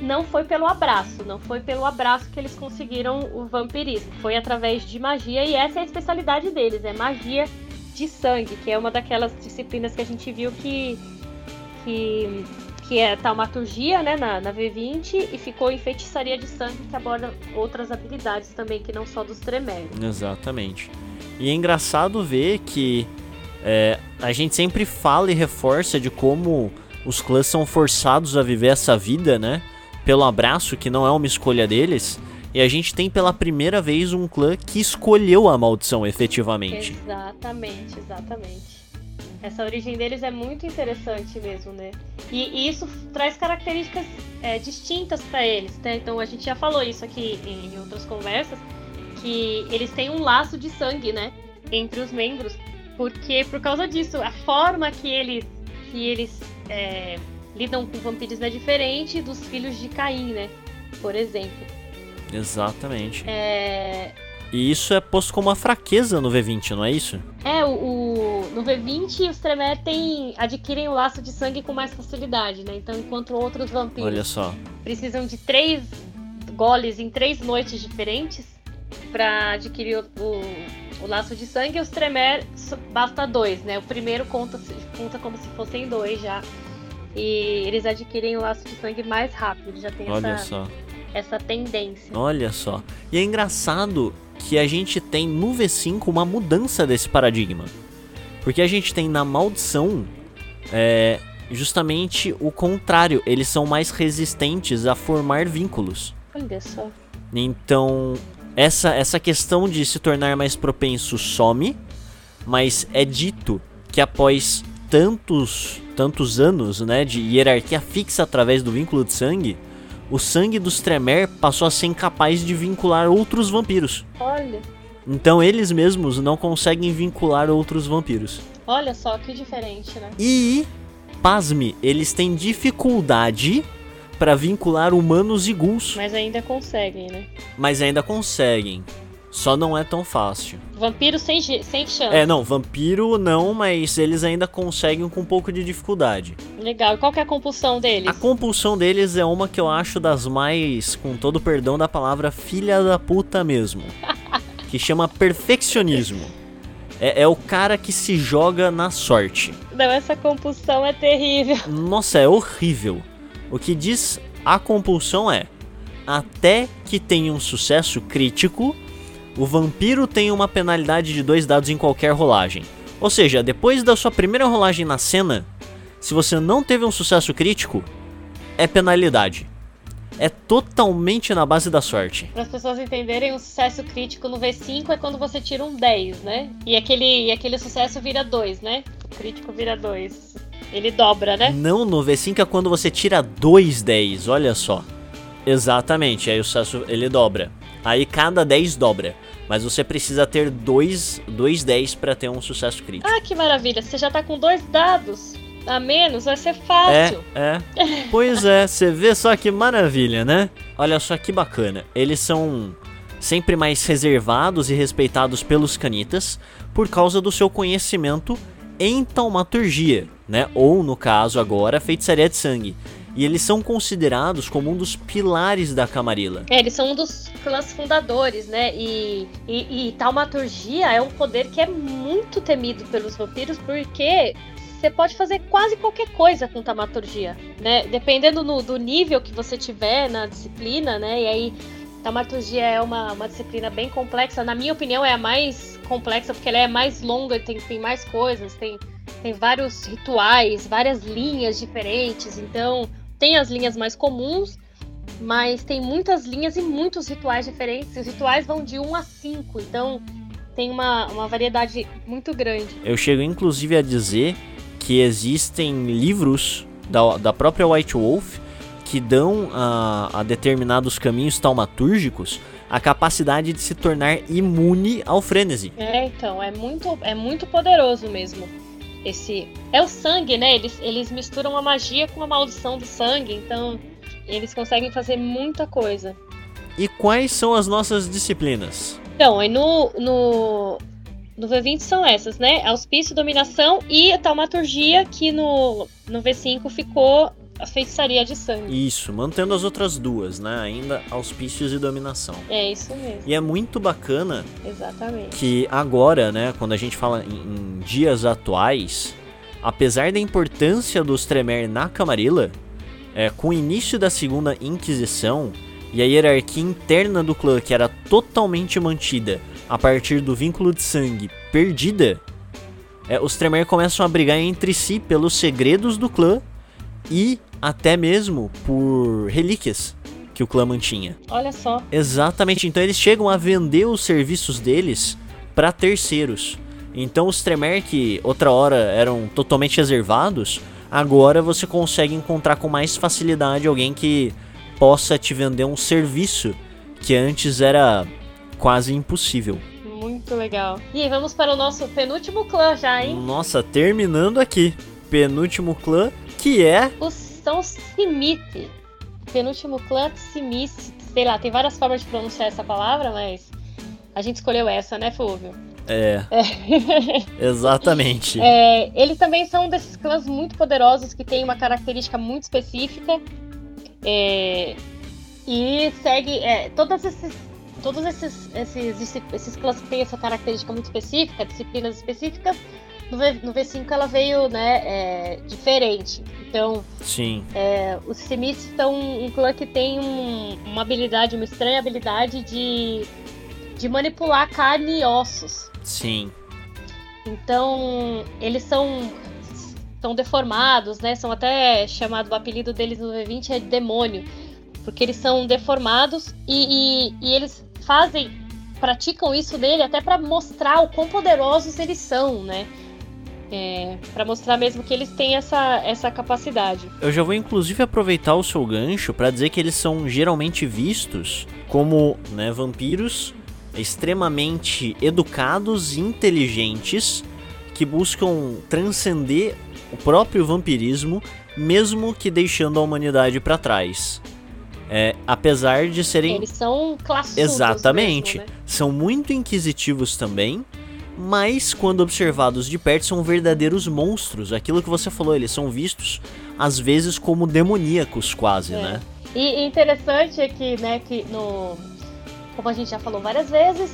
não foi pelo abraço, não foi pelo abraço que eles conseguiram o vampirismo, foi através de magia e essa é a especialidade deles, é magia de sangue, que é uma daquelas disciplinas que a gente viu que que, que é taumaturgia, né, na, na V20 e ficou em feitiçaria de sangue que aborda outras habilidades também que não só dos Tremere. Exatamente. E é engraçado ver que é, a gente sempre fala e reforça de como os clãs são forçados a viver essa vida, né? pelo abraço, que não é uma escolha deles, e a gente tem pela primeira vez um clã que escolheu a maldição efetivamente. Exatamente, exatamente. Essa origem deles é muito interessante mesmo, né? E, e isso traz características é, distintas para eles, né? Então a gente já falou isso aqui em, em outras conversas, que eles têm um laço de sangue, né? Entre os membros. Porque por causa disso, a forma que eles, que eles é, lidam com vampiros é diferente dos filhos de Caim, né? Por exemplo. Exatamente. É... E isso é posto como uma fraqueza no V20, não é isso? É, o, o no V20 os Tremere tem, adquirem o laço de sangue com mais facilidade, né? Então, enquanto outros vampiros Olha só. precisam de três goles em três noites diferentes para adquirir o, o, o, laço de sangue, os Tremere basta dois, né? O primeiro conta, conta como se fossem dois já e eles adquirem o laço de sangue mais rápido. Já tem Olha essa, só. essa tendência. Olha só. E é engraçado que a gente tem no V5 uma mudança desse paradigma. Porque a gente tem na maldição é, justamente o contrário. Eles são mais resistentes a formar vínculos. Olha só. Então, essa, essa questão de se tornar mais propenso some, mas é dito que após tantos tantos anos, né, de hierarquia fixa através do vínculo de sangue, o sangue dos Tremer passou a ser incapaz de vincular outros vampiros. Olha. Então eles mesmos não conseguem vincular outros vampiros. Olha só que diferente, né? E, pasme, eles têm dificuldade para vincular humanos e ghouls. Mas ainda conseguem, né? Mas ainda conseguem. Só não é tão fácil. Vampiro sem, sem chance. É, não, vampiro não, mas eles ainda conseguem com um pouco de dificuldade. Legal. E qual que é a compulsão deles? A compulsão deles é uma que eu acho das mais, com todo o perdão da palavra, filha da puta mesmo. que chama perfeccionismo. É, é, o cara que se joga na sorte. Não, essa compulsão é terrível. Nossa, é horrível. O que diz a compulsão é: até que tenha um sucesso crítico o vampiro tem uma penalidade de dois dados em qualquer rolagem. Ou seja, depois da sua primeira rolagem na cena, se você não teve um sucesso crítico, é penalidade. É totalmente na base da sorte. Para as pessoas entenderem, um sucesso crítico no V5 é quando você tira um 10, né? E aquele, e aquele sucesso vira 2, né? O crítico vira 2. Ele dobra, né? Não, no V5 é quando você tira dois 10, olha só. Exatamente, aí o sucesso ele dobra. Aí cada 10 dobra. Mas você precisa ter dois, dois 10 para ter um sucesso crítico. Ah, que maravilha! Você já tá com dois dados. a menos, vai ser fácil. É, é. Pois é, você vê só que maravilha, né? Olha só que bacana. Eles são sempre mais reservados e respeitados pelos canitas por causa do seu conhecimento em taumaturgia, né? Ou no caso agora, feitiçaria de sangue. E eles são considerados como um dos pilares da Camarilla. É, eles são um dos clãs fundadores, né? E, e, e taumaturgia é um poder que é muito temido pelos vampiros porque você pode fazer quase qualquer coisa com taumaturgia, né? Dependendo no, do nível que você tiver na disciplina, né? E aí, taumaturgia é uma, uma disciplina bem complexa. Na minha opinião, é a mais complexa porque ela é mais longa, tem, tem mais coisas, tem, tem vários rituais, várias linhas diferentes. Então, tem as linhas mais comuns, mas tem muitas linhas e muitos rituais diferentes. Os rituais vão de 1 a 5, então tem uma, uma variedade muito grande. Eu chego inclusive a dizer que existem livros da, da própria White Wolf que dão a, a determinados caminhos taumatúrgicos a capacidade de se tornar imune ao frenesi. É, então, é muito, é muito poderoso mesmo. Esse é o sangue, né? Eles, eles misturam a magia com a maldição do sangue, então eles conseguem fazer muita coisa. E quais são as nossas disciplinas? Então, aí no, no no V20 são essas, né? Auspício, dominação e a taumaturgia, que no, no V5 ficou a feitiçaria de sangue. Isso, mantendo as outras duas, né? Ainda auspícios e dominação. É isso mesmo. E é muito bacana Exatamente. que agora, né, quando a gente fala em, em dias atuais, apesar da importância dos Tremer na Camarilla, é, com o início da Segunda Inquisição e a hierarquia interna do clã que era totalmente mantida a partir do vínculo de sangue perdida, é, os Tremere começam a brigar entre si pelos segredos do clã e até mesmo por relíquias que o clã mantinha. Olha só. Exatamente, então eles chegam a vender os serviços deles para terceiros. Então os Tremere que outra hora eram totalmente reservados, agora você consegue encontrar com mais facilidade alguém que possa te vender um serviço que antes era quase impossível. Muito legal. E aí, vamos para o nosso penúltimo clã já, hein? Nossa, terminando aqui. Penúltimo clã, que é. Os, são os Simite. Penúltimo clã, Simite. Sei lá, tem várias formas de pronunciar essa palavra, mas a gente escolheu essa, né, Fulvio? É. é. Exatamente. É, eles também são um desses clãs muito poderosos que tem uma característica muito específica. É, e segue. É, todas esses todos esses, esses, esses clãs que têm essa característica muito específica, disciplinas específicas, no, v, no V5 ela veio né, é, diferente. Então, Sim. É, os Simis são um clã que tem um, uma habilidade, uma estranha habilidade de, de manipular carne e ossos. Sim. Então, eles são são deformados, né? São até chamado o apelido deles no V20 é demônio, porque eles são deformados e, e, e eles fazem, praticam isso nele até para mostrar o quão poderosos eles são, né? É, para mostrar mesmo que eles têm essa, essa capacidade. Eu já vou inclusive aproveitar o seu gancho para dizer que eles são geralmente vistos como né, vampiros extremamente educados e inteligentes que buscam transcender o próprio vampirismo, mesmo que deixando a humanidade para trás. É, apesar de serem. Eles são classudos Exatamente. mesmo, né? São muito inquisitivos também, mas quando observados de perto são verdadeiros monstros. Aquilo que você falou, eles são vistos às vezes como demoníacos quase, É. né? E interessante é que, né, que no. Como a gente já falou várias vezes,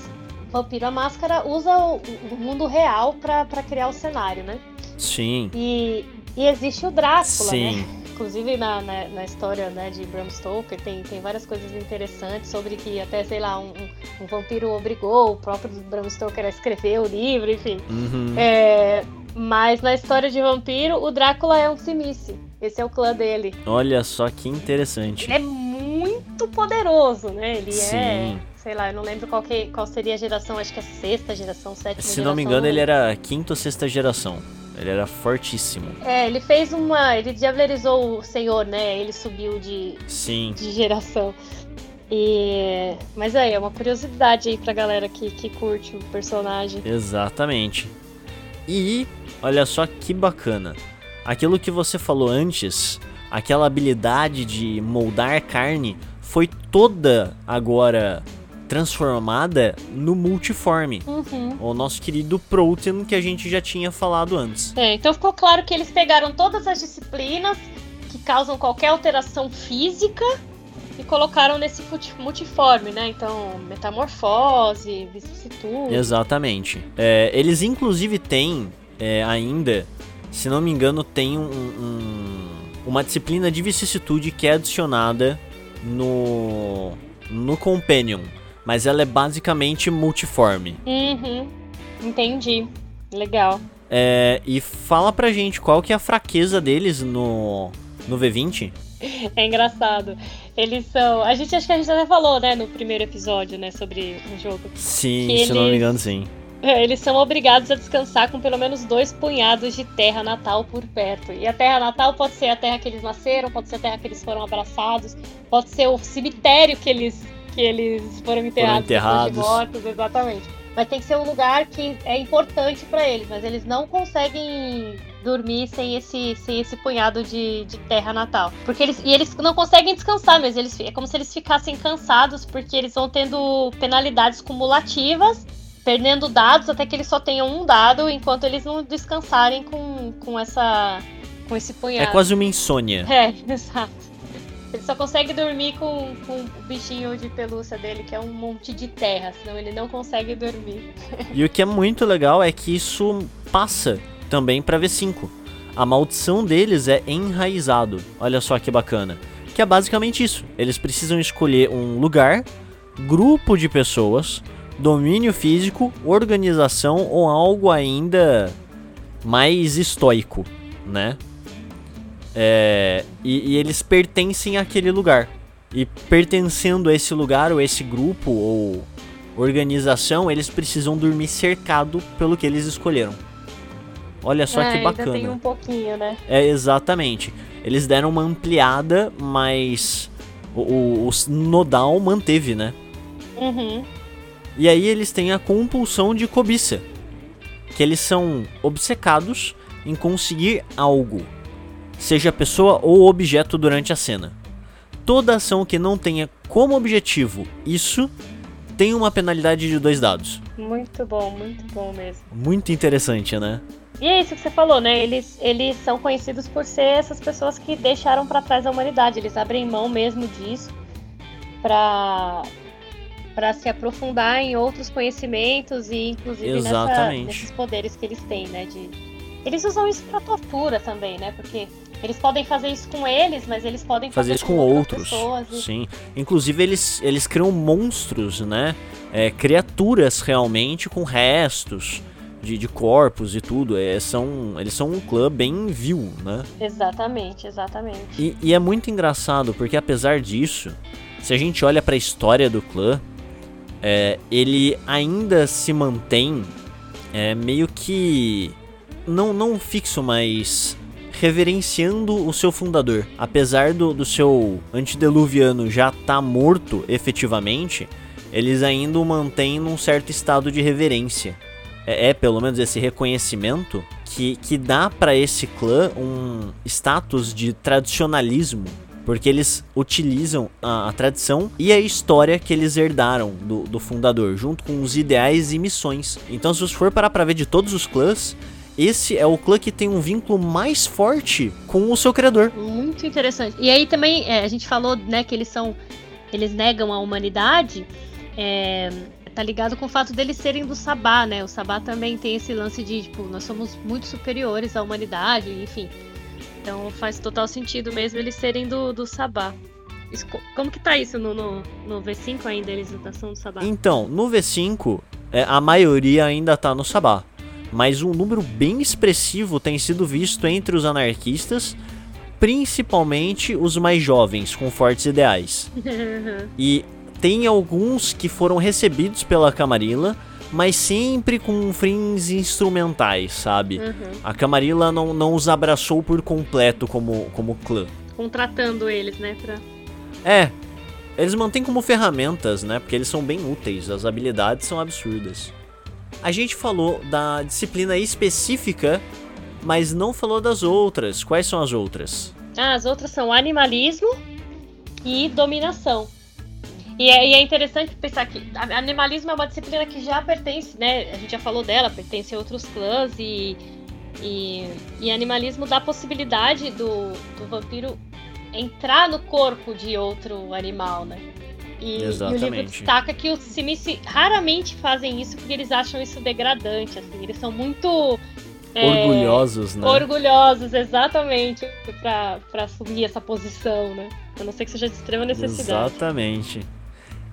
Vampiro a Máscara usa o, o mundo real pra pra criar o cenário, né? Sim. E, e existe o Drácula, Sim. né? Inclusive na, na, na história né, de Bram Stoker tem, tem várias coisas interessantes sobre que até, sei lá, um, um- um vampiro obrigou o próprio Bram Stoker a escrever o livro, enfim. Uhum. É, mas na história de vampiro, o Drácula é um Simice. Esse é o clã dele. Olha só que interessante. Ele é muito poderoso, né? Ele é. Sim. Sei lá, eu não lembro qual, que, qual seria a geração, acho que é sexta geração, sétima Se geração. não me engano, ele era quinta ou sexta geração. Ele era fortíssimo. É, ele fez uma. Ele diablerizou o senhor, né? Ele subiu de, Sim. de geração. E. Mas aí, é uma curiosidade aí pra galera que, que curte o personagem. Exatamente. E olha só que bacana. aquilo que você falou antes, aquela habilidade de moldar carne, foi toda agora transformada no multiforme. Uhum. O nosso querido Protein que a gente já tinha falado antes. É, então ficou claro que eles pegaram todas as disciplinas que causam qualquer alteração física e colocaram nesse multiforme, né? Então, metamorfose, vicissitude. Exatamente. É, eles inclusive têm é, ainda, se não me engano, tem um- um- uma disciplina de vicissitude que é adicionada no, no Companion. Mas ela é basicamente multiforme. Uhum. Entendi. Legal. É, e fala pra gente qual que é a fraqueza deles no, no V20. É engraçado. Eles são. A gente acho que a gente até falou, né, no primeiro episódio, né, sobre o jogo. Sim, Que se não me eles- engano, sim. É, Eles são obrigados a descansar com pelo menos dois punhados de terra natal por perto. E a terra natal pode ser a terra que eles nasceram, pode ser a terra que eles foram abraçados, pode ser o cemitério que eles, que eles foram enterrados, depois enterrados. mortos, exatamente. Mas tem que ser um lugar que é importante pra eles, mas eles não conseguem dormir sem esse, sem esse punhado de, de terra natal. Porque eles, e eles não conseguem descansar, mas eles, é como se eles ficassem cansados, porque eles vão tendo penalidades cumulativas perdendo dados até que eles só tenham um dado enquanto eles não descansarem com, com essa com esse É punhado. quase uma insônia. É, exato. Ele só consegue dormir com, com o bichinho de pelúcia dele, que é um monte de terra, senão ele não consegue dormir. E o que é muito legal é que isso passa também pra V5. A maldição deles é enraizado. Olha só que bacana. Que é basicamente isso. Eles precisam escolher um lugar, grupo de pessoas, domínio físico, organização ou algo ainda mais estoico, né? É, e, e eles pertencem àquele lugar. E pertencendo a esse lugar, ou esse grupo, ou organização, eles precisam dormir cercado pelo que eles escolheram. Olha só É, que Ainda bacana. tem um pouquinho, né? É exatamente. Eles deram uma ampliada, mas o, o, o Nodal manteve, né? Uhum. E aí eles têm a compulsão de cobiça, que eles são obcecados em conseguir algo, seja pessoa ou objeto durante a cena. Toda ação que não tenha como objetivo isso tem uma penalidade de dois dados. Muito bom, muito bom mesmo. Muito interessante, né? E é isso que você falou, né? Eles, eles são conhecidos por ser essas pessoas que deixaram pra trás a humanidade. Eles abrem mão mesmo disso pra para se aprofundar em outros conhecimentos e inclusive nessa, nesses poderes que eles têm, né? De eles usam isso pra tortura também, né? Porque eles podem fazer isso com eles, mas eles podem Fazer fazer, isso com outras outros. pessoas. e- Sim. Inclusive eles, eles criam monstros, né? É, criaturas realmente com restos de, de corpos e tudo. É, são, eles são um clã bem vil, né? Exatamente, exatamente. E, e é muito engraçado porque apesar disso, se a gente olha pra história do clã, é, ele ainda se mantém é, meio que não não fixo, mas reverenciando o seu fundador. Apesar do, do seu antediluviano já estar morto efetivamente, eles ainda o mantêm num certo estado de reverência. É, é pelo menos esse reconhecimento que, que dá pra esse clã um status de tradicionalismo. Porque eles utilizam a, a tradição e a história que eles herdaram do, do fundador, junto com os ideais e missões. Então, se você for parar pra ver de todos os clãs, esse é o clã que tem um vínculo mais forte com o seu criador. Muito interessante. E aí também, é, a gente falou, né, que eles são. Eles negam a humanidade. é, tá ligado com o fato deles serem do Sabá, né? O Sabá também tem esse lance de, tipo, nós somos muito superiores à humanidade, enfim. Então faz total sentido mesmo eles serem do, do Sabá. Isso co- como que tá isso no, no, no V5 ainda, eles ação do Sabá? Então, no V5, é, a maioria ainda tá no Sabá. Mas um número bem expressivo tem sido visto entre os anarquistas, principalmente os mais jovens, com fortes ideais. E tem alguns que foram recebidos pela Camarilla, mas sempre com fins instrumentais, sabe? Uhum. A Camarilla não, não os abraçou por completo como, como clã. Contratando eles, né? Pra... É, eles mantêm como ferramentas, né? Porque eles são bem úteis, as habilidades são absurdas. A gente falou da disciplina específica mas não falou das outras. Quais são as outras? Ah, as outras são animalismo e dominação. E é, e é, interessante pensar que animalismo é uma disciplina que já pertence, né? A gente já falou dela, pertence a outros clãs e, e, e animalismo dá a possibilidade do, do vampiro entrar no corpo de outro animal, né? E, e, o livro destaca que os Simici raramente fazem isso porque eles acham isso degradante, assim, eles são muito é, orgulhosos, né? Orgulhosos, exatamente, para assumir essa posição, né? A não ser que seja de extrema necessidade. Exatamente.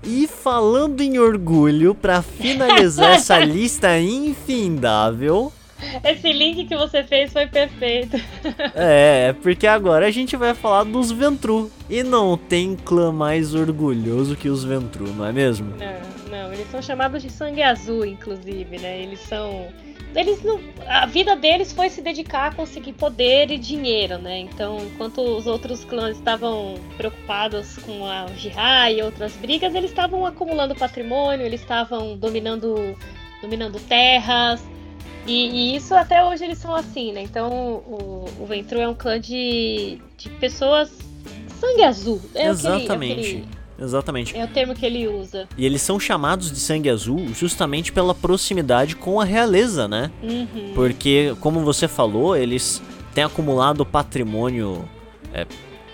E falando em orgulho, para finalizar essa lista infindável, esse link que você fez foi perfeito. É, porque agora a gente vai falar dos Ventru. E não tem clã mais orgulhoso que os Ventru, não é mesmo? Não, não, eles são chamados de sangue azul, inclusive, né? Eles são. Eles não. A vida deles foi se dedicar a conseguir poder e dinheiro, né? Então, enquanto os outros clãs estavam preocupados com a Jihai e outras brigas, eles estavam acumulando patrimônio, eles estavam dominando, dominando terras e, e, isso até hoje eles são assim, né? Então o, o Ventru é um clã de, de pessoas sangue azul. É Exatamente. O que ele, é o que ele, Exatamente. É o termo que ele usa. E eles são chamados de sangue azul justamente pela proximidade com a realeza, né? Uhum. Porque, como você falou, eles têm acumulado patrimônio é,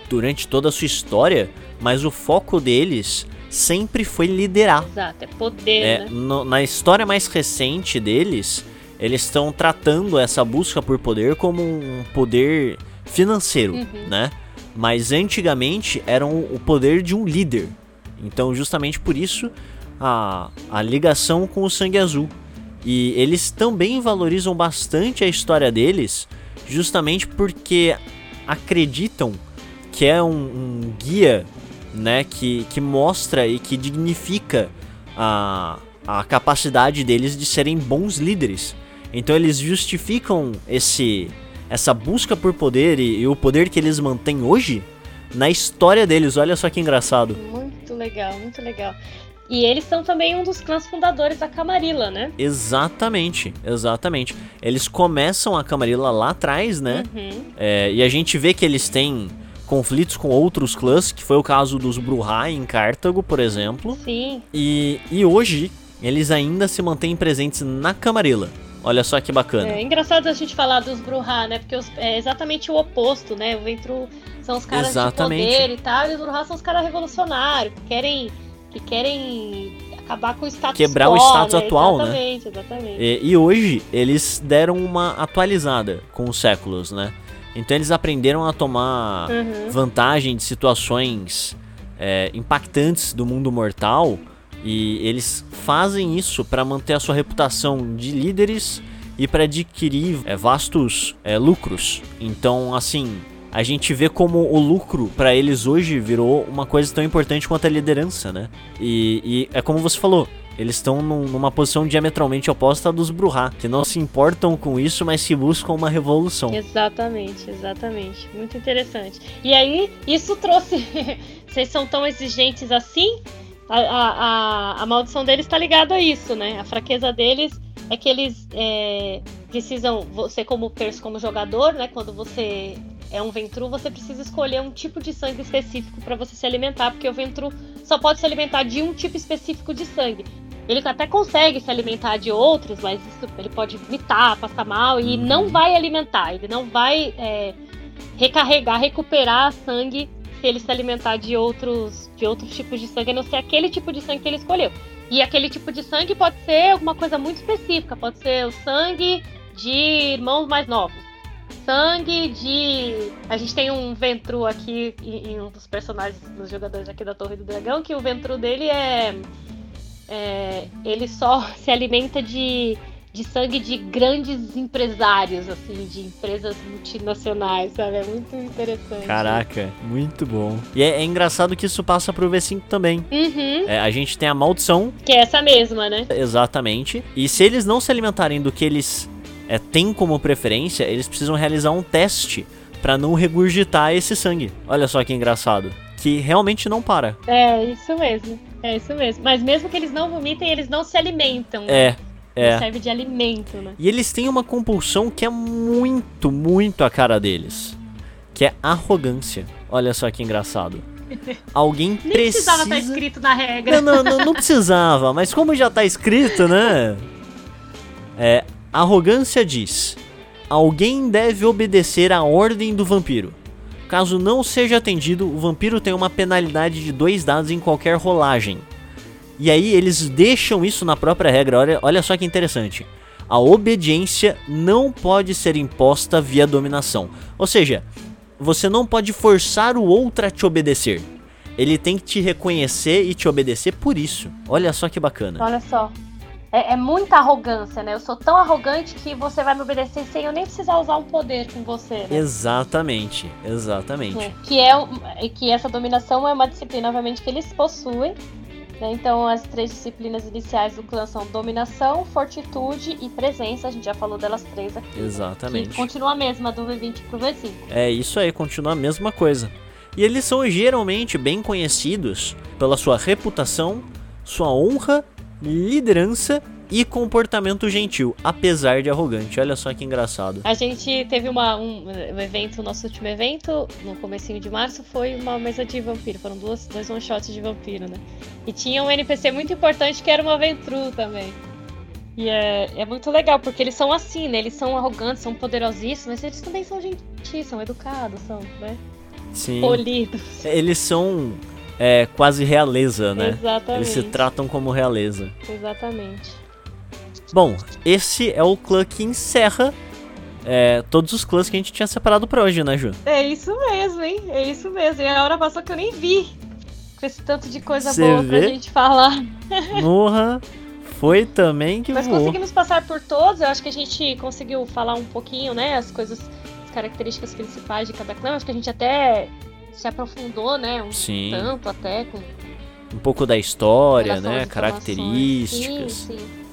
durante toda a sua história, mas o foco deles sempre foi liderar. Exato, é poder. É, né? no, na história mais recente deles, eles estão tratando essa busca por poder como um poder financeiro, uhum. né? Mas antigamente era o poder de um líder. Então, justamente por isso, a, a ligação com o sangue azul. E eles também valorizam bastante a história deles, justamente porque acreditam que é um, um guia né, que, que mostra e que dignifica a, a capacidade deles de serem bons líderes. Então eles justificam esse essa busca por poder e, e, o poder que eles mantêm hoje na história deles. Olha só que engraçado. Muito legal, muito legal. E eles são também um dos clãs fundadores da Camarilla, né? Exatamente, exatamente. Eles começam a Camarilla lá atrás, né? Uhum. É, e a gente vê que eles têm conflitos com outros clãs, que foi o caso dos Bruhá em Cartago, por exemplo. Sim. E, e hoje eles ainda se mantêm presentes na Camarilla. Olha só que bacana. É engraçado a gente falar dos Bruhá, né? Porque os, é exatamente o oposto, né? O Ventru são os caras exatamente. de poder e tal, e os Bruhá são os caras revolucionários, que querem, que querem acabar com o status Quebrar quo, o status né? atual, exatamente, né? Exatamente, e, e hoje eles deram uma atualizada com os séculos, né? Então eles aprenderam a tomar uhum. vantagem de situações é, impactantes do mundo mortal e eles fazem isso para manter a sua reputação de líderes e para adquirir é, vastos é, lucros. Então, assim, a gente vê como o lucro para eles hoje virou uma coisa tão importante quanto a liderança, né? E, e é como você falou, eles estão num, numa posição diametralmente oposta dos Bruhá, que não se importam com isso, mas se buscam uma revolução. Exatamente, exatamente. Muito interessante. E aí, isso trouxe. Vocês são tão exigentes assim? A, a, a, maldição deles está ligada a isso, né? A fraqueza deles é que eles é, precisam, você como como jogador, né? Quando você é um Ventru, você precisa escolher um tipo de sangue específico para você se alimentar, porque o Ventru só pode se alimentar de um tipo específico de sangue. Ele até consegue se alimentar de outros, mas isso, ele pode vomitar, passar mal e não uhum. vai alimentar, ele não vai é, recarregar, recuperar sangue ele se alimentar de outros, de outros tipos de sangue, a não ser aquele tipo de sangue que ele escolheu. E aquele tipo de sangue pode ser alguma coisa muito específica, pode ser o sangue de irmãos mais novos. Sangue de. A gente tem um Ventru aqui em um dos personagens dos jogadores aqui da Torre do Dragão, que o Ventru dele é. é ele só se alimenta de de sangue de grandes empresários, assim, de empresas multinacionais, sabe? É muito interessante. Caraca, muito bom. E é, é engraçado que isso passa pro V5 também. Uhum. É, a gente tem a maldição. Que é essa mesma, né? Exatamente. E se eles não se alimentarem do que eles é, têm como preferência, eles precisam realizar um teste para não regurgitar esse sangue. Olha só que engraçado. Que realmente não para. É, isso mesmo. É isso mesmo. Mas mesmo que eles não vomitem, eles não se alimentam. Né? É, É. Serve de alimento, né? E eles têm uma compulsão que é muito, muito a cara deles. Que é arrogância. Olha só que engraçado. Alguém Nem precisa. precisava estar escrito na regra. Não, não, não, não precisava, mas como já tá escrito, né? É, arrogância diz: alguém deve obedecer à ordem do vampiro. Caso não seja atendido, o vampiro tem uma penalidade de dois dados em qualquer rolagem. E aí eles deixam isso na própria regra. Olha, olha só que interessante. A obediência não pode ser imposta via dominação. Ou seja, você não pode forçar o outro a te obedecer. Ele tem que te reconhecer e te obedecer por isso. Olha só que bacana. Olha só. É, é muita arrogância, né? Eu sou tão arrogante que você vai me obedecer sem eu nem precisar usar um poder com você, né? Exatamente, exatamente. Que, é que essa dominação é uma disciplina, obviamente, que eles possuem. Né? Então, as três disciplinas iniciais do clã são dominação, fortitude e presença. A gente já falou delas três aqui. Que Exatamente. continua a mesma do V20 pro V5. É isso aí, continua a mesma coisa. E eles são geralmente bem conhecidos pela sua reputação, sua honra, liderança e comportamento gentil, apesar de arrogante. Olha só que engraçado. A gente teve uma, um, um evento, nosso último evento, no comecinho de março, foi uma mesa de vampiro. Foram duas, dois one-shots de vampiro, né? E tinha um NPC muito importante que era uma Ventru também. E é, é muito legal, porque eles são assim, né? Eles são arrogantes, são poderosíssimos, mas eles também são gentis, são educados, são, né? Sim. Polidos. Eles são é, quase realeza, né? Exatamente. Eles se tratam como realeza. Exatamente. Bom, esse é o clã que encerra é, todos os clãs que a gente tinha separado pra hoje, né, Ju? É isso mesmo, hein? É isso mesmo. E a hora passou que eu nem vi. Com esse tanto de coisa Cê boa pra vê? gente falar. Morra foi também que Mas voou. conseguimos passar por todos, eu acho que a gente conseguiu falar um pouquinho, né? As coisas, as características principais de cada clã. Acho que a gente até se aprofundou, né? Um Sim. tanto até com Um pouco da história, né? Características. Sim, sim.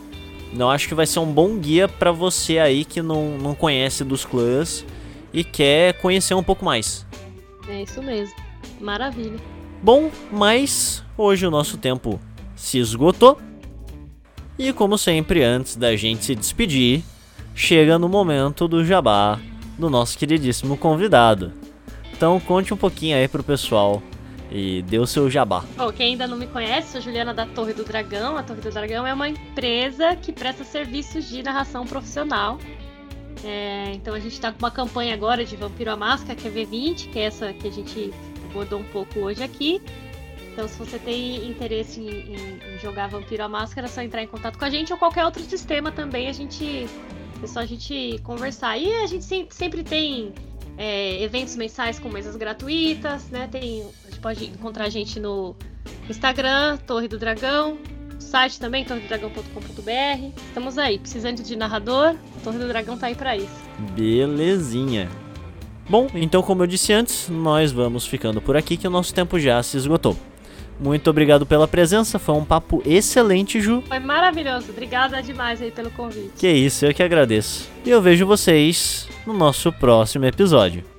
Não acho que vai ser um bom guia pra você aí que não, não conhece dos clãs e quer conhecer um pouco mais. É isso mesmo. Maravilha. Bom, mas hoje o nosso tempo se esgotou. E como sempre, antes da gente se despedir, chega no momento do jabá do nosso queridíssimo convidado. Então conte um pouquinho aí pro pessoal e dê o seu jabá. Bom, quem ainda não me conhece, sou Juliana da Torre do Dragão. A Torre do Dragão é uma empresa que presta serviços de narração profissional. É, então a gente está com uma campanha agora de Vampiro à Máscara, que é V20, que é essa que a gente abordou um pouco hoje aqui. Então, se você tem interesse em, em- em jogar Vampiro à Máscara, é só entrar em contato com a gente ou qualquer outro sistema também. A gente é só a gente conversar. E a gente sempre, tem é, eventos mensais com mesas gratuitas, né? Tem, pode encontrar a gente no Instagram, Torre do Dragão, site também, torredodragão.com.br. Estamos aí, precisando de narrador, Torre do Dragão tá aí pra isso. Belezinha. Bom, então como eu disse antes, nós vamos ficando por aqui que o nosso tempo já se esgotou. Muito obrigado pela presença, foi um papo excelente, Ju. Foi maravilhoso, obrigada demais aí pelo convite. Que isso, eu que agradeço. E eu vejo vocês no nosso próximo episódio.